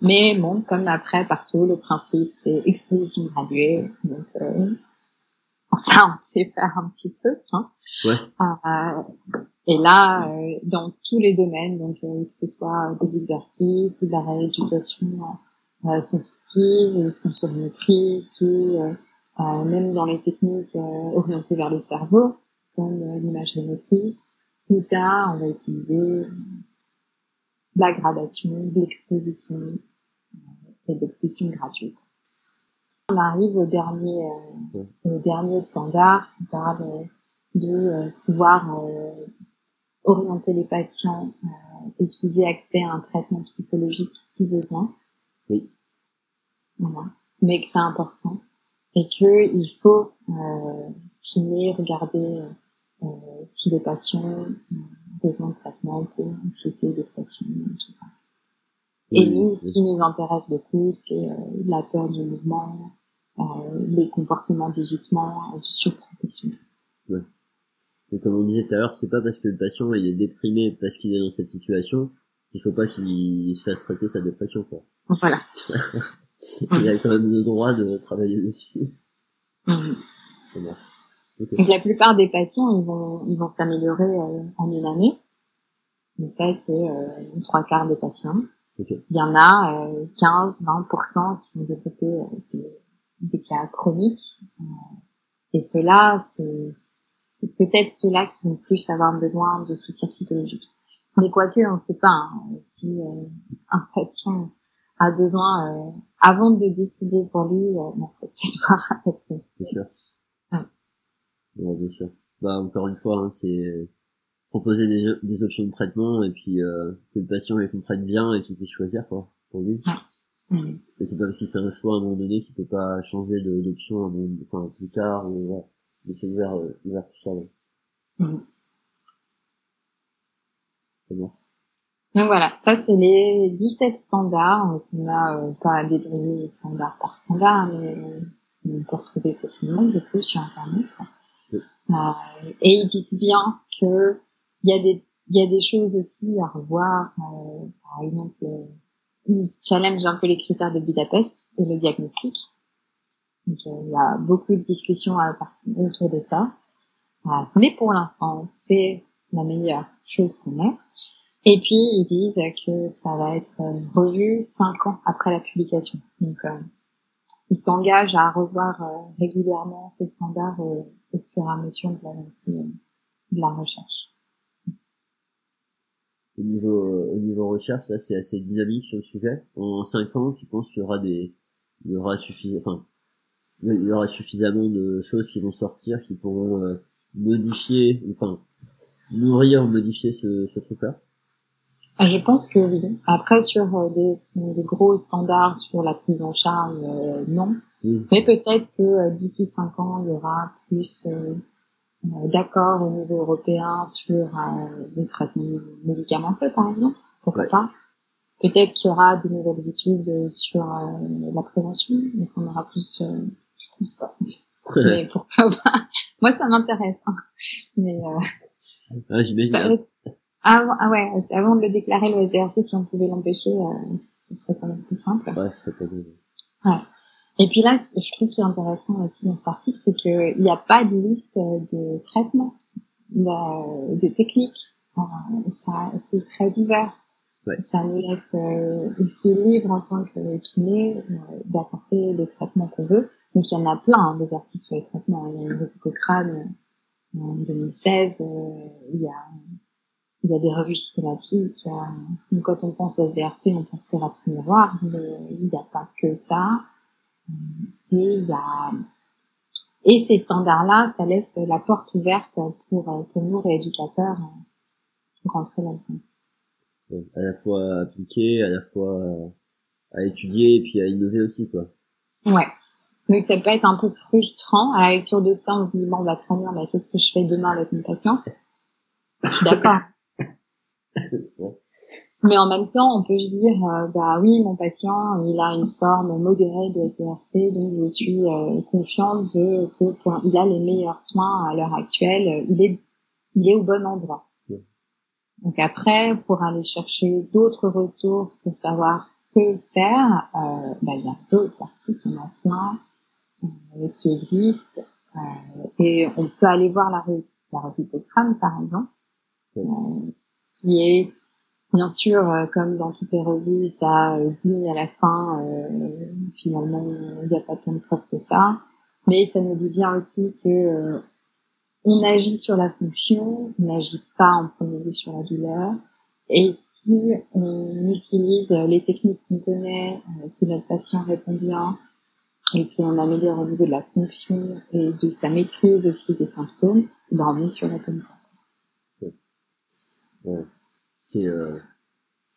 Mais bon, comme après, partout, le principe, c'est exposition graduée. Donc, euh, ça, on sait faire un petit peu. Hein. Ouais. Euh, et là, euh, dans tous les domaines, donc euh, que ce soit des exercices ou de la rééducation euh, sensitive ou sensorimotrice ou même dans les techniques orientées vers le cerveau, comme l'imagerie motrice, tout ça, on va utiliser la gradation, de l'exposition et de l'exposition gratuite. On arrive au dernier, euh, au dernier standard qui parle de euh, pouvoir euh, orienter les patients et qu'ils aient accès à un traitement psychologique si besoin. Oui. Voilà. Mais que c'est important et que il faut euh, screener, regarder euh, si les patients ont besoin de traitement pour anxiété, dépression, tout ça. Et nous, ce qui nous intéresse beaucoup, c'est euh, la peur du mouvement, euh, les comportements d'évitement, de surprotection. Ouais. Et comme on disait tout à l'heure, c'est pas parce que le patient il est déprimé parce qu'il est dans cette situation qu'il faut pas qu'il se fasse traiter sa dépression, quoi. Voilà. il a quand même le droit de travailler dessus. Mmh. Donc la plupart des patients, ils vont, ils vont s'améliorer euh, en une année. Mais ça, c'est euh, trois quarts des patients. Okay. Il y en a euh, 15-20% qui vont développer euh, des, des, cas chroniques. Euh, et ceux-là, c'est peut-être ceux-là qui vont plus avoir besoin de soutien psychologique. Mais quoique, on ne sait pas hein, si un patient a besoin, avant de décider pour lui, on peut peut-être voir avec lui. Bien sûr. Ouais, bien sûr. Bah, encore une fois, hein, c'est proposer des, des, options de traitement et puis euh, que le patient les comprenne bien et qu'il puisse choisir quoi pour lui. Mmh. Et c'est pas parce qu'il fait un choix à un moment donné qu'il peut pas changer d'option enfin plus tard ou ouais. mais c'est ouvert, euh, ouvert tout ça. Mmh. Ça marche. Donc voilà, ça c'est les 17 standards. Donc on a euh, pas débrayé standard par standard, mais on peut retrouver facilement du coup sur internet. Et ils disent bien que il y a des il y a des choses aussi à revoir. Euh, par exemple, euh, ils challenge un peu les critères de Budapest et le diagnostic. Donc euh, il y a beaucoup de discussions à, autour de ça. Euh, mais pour l'instant, c'est la meilleure chose qu'on ait. Et puis ils disent que ça va être revu cinq ans après la publication. Ils s'engagent à revoir régulièrement ces standards au fur et à mesure de l'avancée de la recherche. Au niveau, au niveau recherche, là, c'est assez dynamique sur le sujet. En cinq ans, tu penses qu'il y aura des, il y aura suffisamment, enfin, il y aura suffisamment de choses qui vont sortir qui pourront euh, modifier, enfin, nourrir, modifier ce, ce truc-là? Je pense que oui. Après, sur euh, des, des gros standards sur la prise en charge, euh, non. Mais peut-être que euh, d'ici cinq ans, il y aura plus euh, euh, d'accords au niveau européen sur les traitements médicamenteux, par exemple. Pourquoi pas? Peut-être qu'il y aura de nouvelles études sur la prévention, donc on aura plus. je pense pas. Mais pourquoi pas? Moi, ça m'intéresse. Hein. Mais ah, j'imagine. Avant, ah ouais, avant de le déclarer le SDRC, si on pouvait l'empêcher, ce serait quand même plus simple. Ouais, ce serait pas bien. Ouais. Et puis là, je trouve qui est intéressant aussi dans cet article, c'est qu'il n'y a pas de liste de traitement, de, de techniques. Ça, c'est très ouvert. Ouais. Ça nous laisse euh, ici libre en tant que kiné euh, d'apporter les traitements qu'on veut. Donc il y en a plein hein, des articles sur les traitements. Il y a une revue Cochrane euh, en 2016. Euh, il y a il y a des revues systématiques. Euh, quand on pense à SDRC, on pense thérapie miroir, mais il n'y a pas que ça. Et il y a et ces standards-là, ça laisse la porte ouverte pour pour nous rééducateurs pour rentrer là-dedans. À la fois appliquer, à la fois à étudier et puis à innover aussi quoi. Ouais. Donc ça peut être un peu frustrant à la lecture de ça, on se dit bon bah très bien, mais qu'est-ce que je fais demain avec mes patients Je suis d'accord. Mais en même temps, on peut se dire, euh, bah oui, mon patient, il a une forme modérée de SDRC, donc je suis euh, confiante de, que pour, il a les meilleurs soins à l'heure actuelle, il est, il est au bon endroit. Donc après, pour aller chercher d'autres ressources pour savoir que faire, euh, bah, il y a d'autres articles, il y en a plein euh, qui existent, et on peut aller voir la, la revue Cochrane, par exemple, qui est Bien sûr, comme dans toutes les revues, ça dit à la fin, finalement, il n'y a pas tant de preuves que ça. Mais ça nous dit bien aussi que on agit sur la fonction, on n'agit pas en premier lieu sur la douleur. Et si on utilise les techniques qu'on connaît, euh, que notre patient répond bien, et qu'on améliore au niveau de la fonction et de sa maîtrise aussi des symptômes, ben on est sur la bonne voie. Ouais. C'est, euh,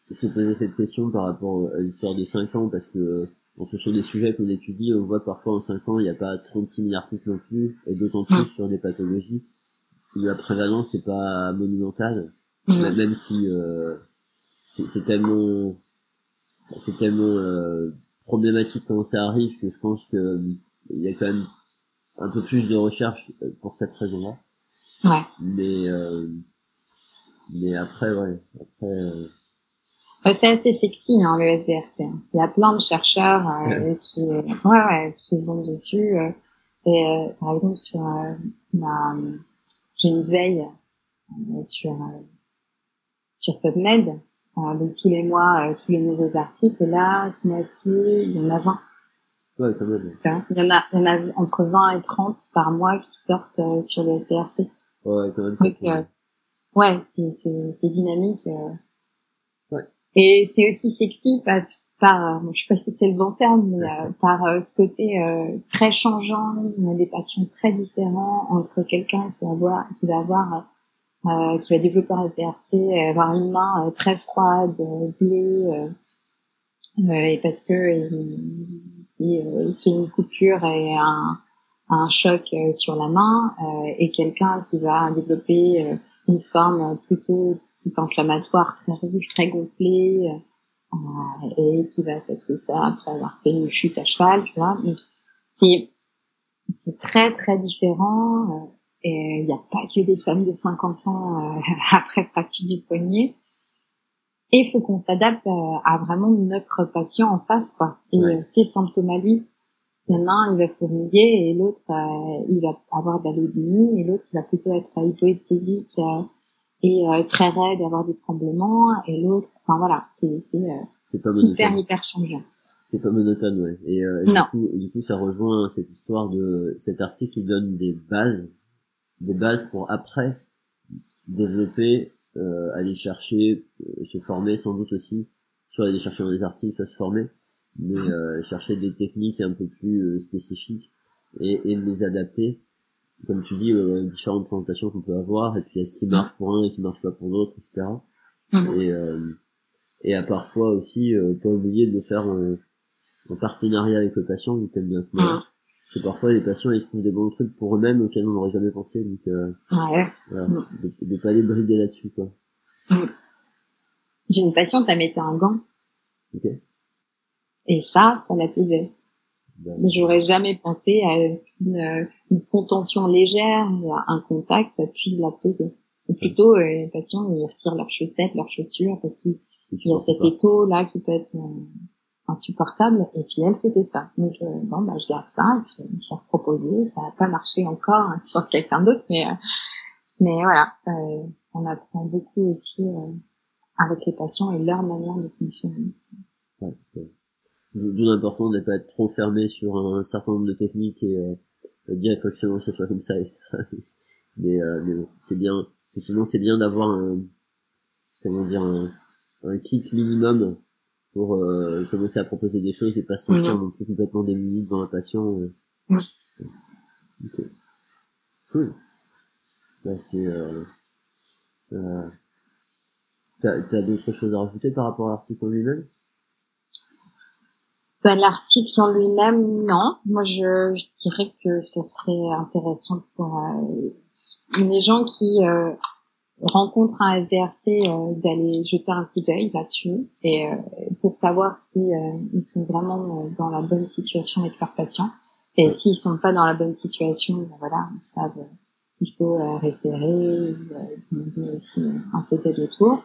je te posais cette question par rapport à l'histoire des 5 ans parce que en fonction des sujets qu'on étudie, on voit parfois en 5 ans, il n'y a pas 36 000 articles non plus, et d'autant plus sur des pathologies où la prévalence n'est pas monumentale, même si euh, c'est tellement c'est tellement euh, problématique quand ça arrive que je pense que il y a quand même un peu plus de recherche pour cette raison-là. Ouais. Mais euh, mais après ouais, après euh, c'est assez sexy hein, le SDRC. Il y a plein de chercheurs euh, qui, ouais, qui vont dessus. Euh, et euh, par exemple sur ma, j'ai une veille sur sur PubMed. donc tous les mois, tous les nouveaux articles. Et là, ce mois-ci, il y en a 20. Ouais, quand même. Il y en a, il y en a entre 20 et 30 par mois qui sortent sur le SDRC. Ouais, quand même. Donc, ouais, c'est, c'est, c'est dynamique. Et c'est aussi sexy parce par, je sais pas si c'est le bon terme, mais euh, par euh, ce côté euh, très changeant, on a des passions très différents entre quelqu'un qui va avoir, qui va avoir, qui va développer un SDRC, avoir une main très froide, bleue, et parce que il, fait une coupure et un, un choc sur la main, et quelqu'un qui va développer une forme plutôt type inflammatoire très rouge, très gonflé, euh, et qui va s'être ça après avoir fait une chute à cheval, tu vois. c'est c'est très très différent. Euh, et il n'y a pas que des femmes de 50 ans euh, après fracture du poignet. Et il faut qu'on s'adapte à, vraiment notre patient en face, quoi. Et ses symptômes à lui. Il y en a un, il va fourmiller, et l'autre, il va avoir de la et l'autre, il va plutôt être hypoesthésique et euh, très raide, avoir des tremblements, et l'autre, enfin voilà, c'est euh, hyper hyper changeant. C'est pas monotone, ouais. Et euh, du coup, du coup, ça rejoint cette histoire de cet article qui donne des bases, des bases pour après développer, euh, aller chercher, euh, se former sans doute aussi, soit aller chercher dans des articles, soit se former, mais euh, chercher des techniques un peu plus spécifiques et, et les adapter comme tu dis, euh, différentes présentations qu'on peut avoir, et puis est-ce qui marche pour un et qui marche pas pour l'autre, etc. Mhm. Et, euh, et à parfois aussi, euh, pas oublier de le faire en, en partenariat avec le patient, qui t'aime bien ce moment. Mhm. C'est parfois les patients ils font des bons trucs pour eux-mêmes auxquels on n'aurait jamais pensé, donc euh, ouais. voilà, mhm. de, de, pas les brider là-dessus, quoi. J'ai une patiente, elle mettait un gant. Ok. Et ça, ça la plaisait. J'aurais jamais pensé à une, une, contention légère, un contact puisse la plutôt, euh, les patients, ils retirent leurs chaussettes, leurs chaussures, parce qu'il y a cet étau là qui peut être euh, insupportable. Et puis elle, c'était ça. Donc euh, bon, bah je garde ça. Et puis je leur proposé. Ça n'a pas marché encore hein, sur quelqu'un d'autre, mais mais voilà, on apprend beaucoup aussi avec les patients et leur manière de fonctionner. Ouais, d'où l'important de ne pas être trop fermé sur un certain nombre de techniques et euh, dire il faut que ça soit comme ça etc. mais, euh, mais c'est bien effectivement c'est bien d'avoir un comment dire un, un kit minimum pour euh, commencer à proposer des choses et pas se sentir non plus complètement démuni devant un patient euh. ok. Cool. Bah c'est euh, euh, t'as t'as d'autres choses à rajouter par rapport à l'article lui-même? Ben, L'article en lui-même, non. Moi, je, je, dirais que ce serait intéressant pour euh, les gens qui euh, rencontrent un SDRC euh, d'aller jeter un coup d'œil là-dessus et euh, pour savoir si euh, ils sont vraiment dans la bonne situation avec leurs patients. Et s'ils sont pas dans la bonne situation, ben voilà, ils savent qu'il faut référer, demander aussi un peu d'aide autour.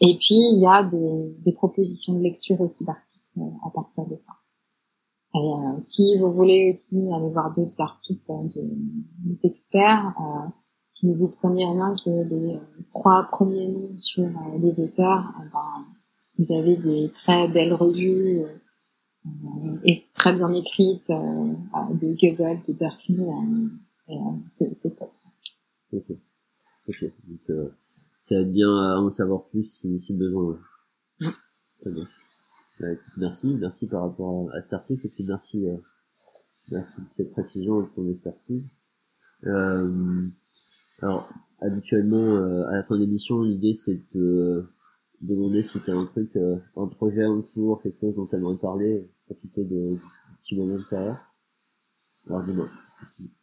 Et puis, il y a des, des propositions de lecture aussi d'articles à partir de ça. Et euh, si vous voulez aussi aller voir d'autres articles d'experts, euh, mais vous prenez rien que les trois premiers noms sur les auteurs, ben, vous avez des très belles revues et très bien écrites de Goebbels, de Berkeley, et c'est top ça. Ok, ok. Donc, ça va bien à en savoir plus si, si besoin. Très bien. Bah, merci, merci par rapport à, cet article et puis merci, euh, merci de cette précision et de ton expertise. Euh, alors, habituellement, euh, à la fin de l'émission, l'idée c'est de demander si tu as un truc, euh, un projet en cours, quelque chose dont tu aimerais parler, profiter de, petit moment de carrière. Alors dis-moi.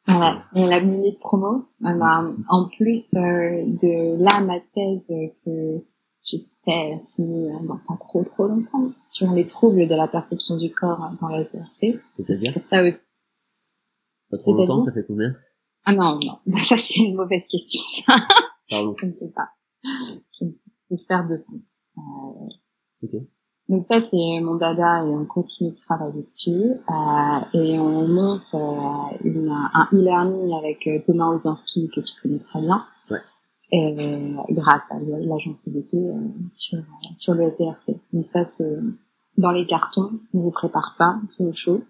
Voilà, et la minute promo. en plus de là, ma thèse que j'espère, finir dans pas trop trop longtemps, sur les troubles de la perception du corps dans la. C'est-à-dire pour ça aussi. Pas trop longtemps, ça fait combien? Ah non, non, ça c'est une mauvaise question, ça. Pardon. Je ne sais pas. J'espère deux semaines. Euh... Ok. Donc ça c'est mon dada et on continue de travailler dessus euh, et on monte euh, une, un e-learning avec euh, Thomas Ozinski que tu connais très bien et grâce à l'agence IDP euh, sur, sur le SDRC. Donc ça, c'est dans les cartons, on vous prépare ça, c'est au chaud.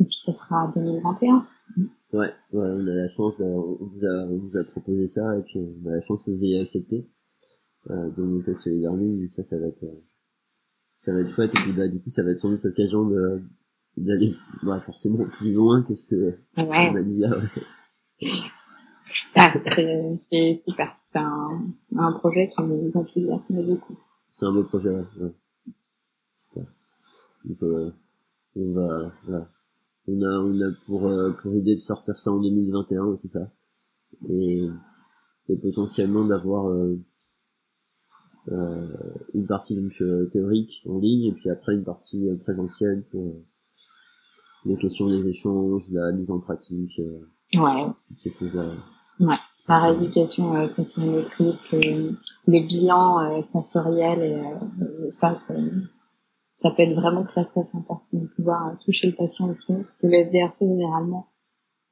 Et puis ça sera 2021. Ouais, ouais, on a la chance, on vous a, on vous a proposé ça et puis on a la chance que vous ayez accepté euh, de monter ce e-learning. Ça, ça va être, euh, ça va être chouette et puis bah du coup, ça va être sans doute l'occasion de d'aller bah, forcément plus loin que ce que ouais. on a dit là. Ouais. Ah, c'est super. C'est un, un, projet qui nous enthousiasme beaucoup. C'est un beau projet, ouais. Super. Donc, euh, on va, voilà. On a, on a pour, euh, pour idée de sortir ça en 2021, c'est ça. Et, et potentiellement d'avoir, euh, euh, une partie donc euh, théorique en ligne et puis après une partie présentielle pour les questions des échanges, la mise en pratique, ouais. ces choses-là. Ouais, la rééducation euh, sensorimotrice, le, bilan euh, sensoriel, et euh, ça, ça peut être vraiment très très sympa de pouvoir euh, toucher le patient aussi. Le SDRC généralement,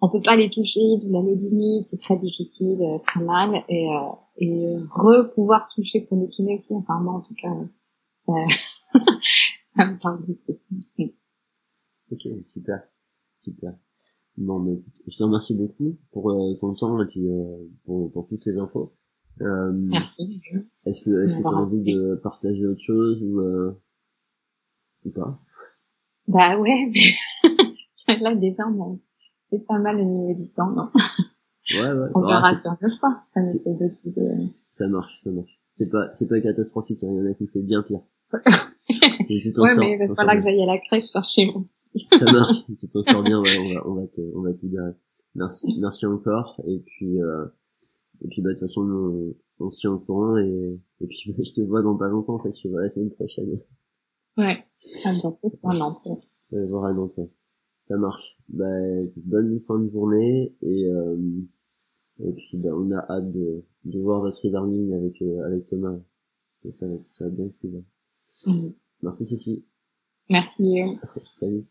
on peut pas les toucher, ils ont la lodimie, c'est très difficile, euh, très mal, et, et re pouvoir toucher pour le kiné aussi, enfin moi en tout cas, ça, ça me parle beaucoup. Ok, super, super. Non, mais je te remercie beaucoup pour euh, ton temps et puis euh, pour, pour toutes ces infos. Euh, Merci. Est-ce que est-ce que tu as envie de partager autre chose ou euh, ou pas? Bah ouais, mais là déjà c'est pas mal au niveau du temps, non? Ouais ouais. On bah, verra sur deux fois. Ça nous fait deux idées. Ça marche, ça marche. C'est pas c'est pas catastrophique, hein. il y en a qui fait bien pire. ouais, mais il falloir que j'aille à la crèche chercher mon petit. Ça marche, tu t'en sors bien, ouais, on va, on va te, on va te libérer. Merci, merci encore, et puis, euh, et puis, bah, de toute façon, on, on se tient au courant, et, et puis, bah, je te vois dans pas longtemps, en fait, je te vois la semaine prochaine. Ouais, à bientôt, à Nantes. Ouais, voir à Nantes, Ça marche. Bah, bonne fin de journée, et, euh, et puis, bah, on a hâte de, de voir votre e-learning avec, euh, avec Thomas. Ça, ça, ça va bien cool. Mmh. Merci Cécile. Merci. Salut.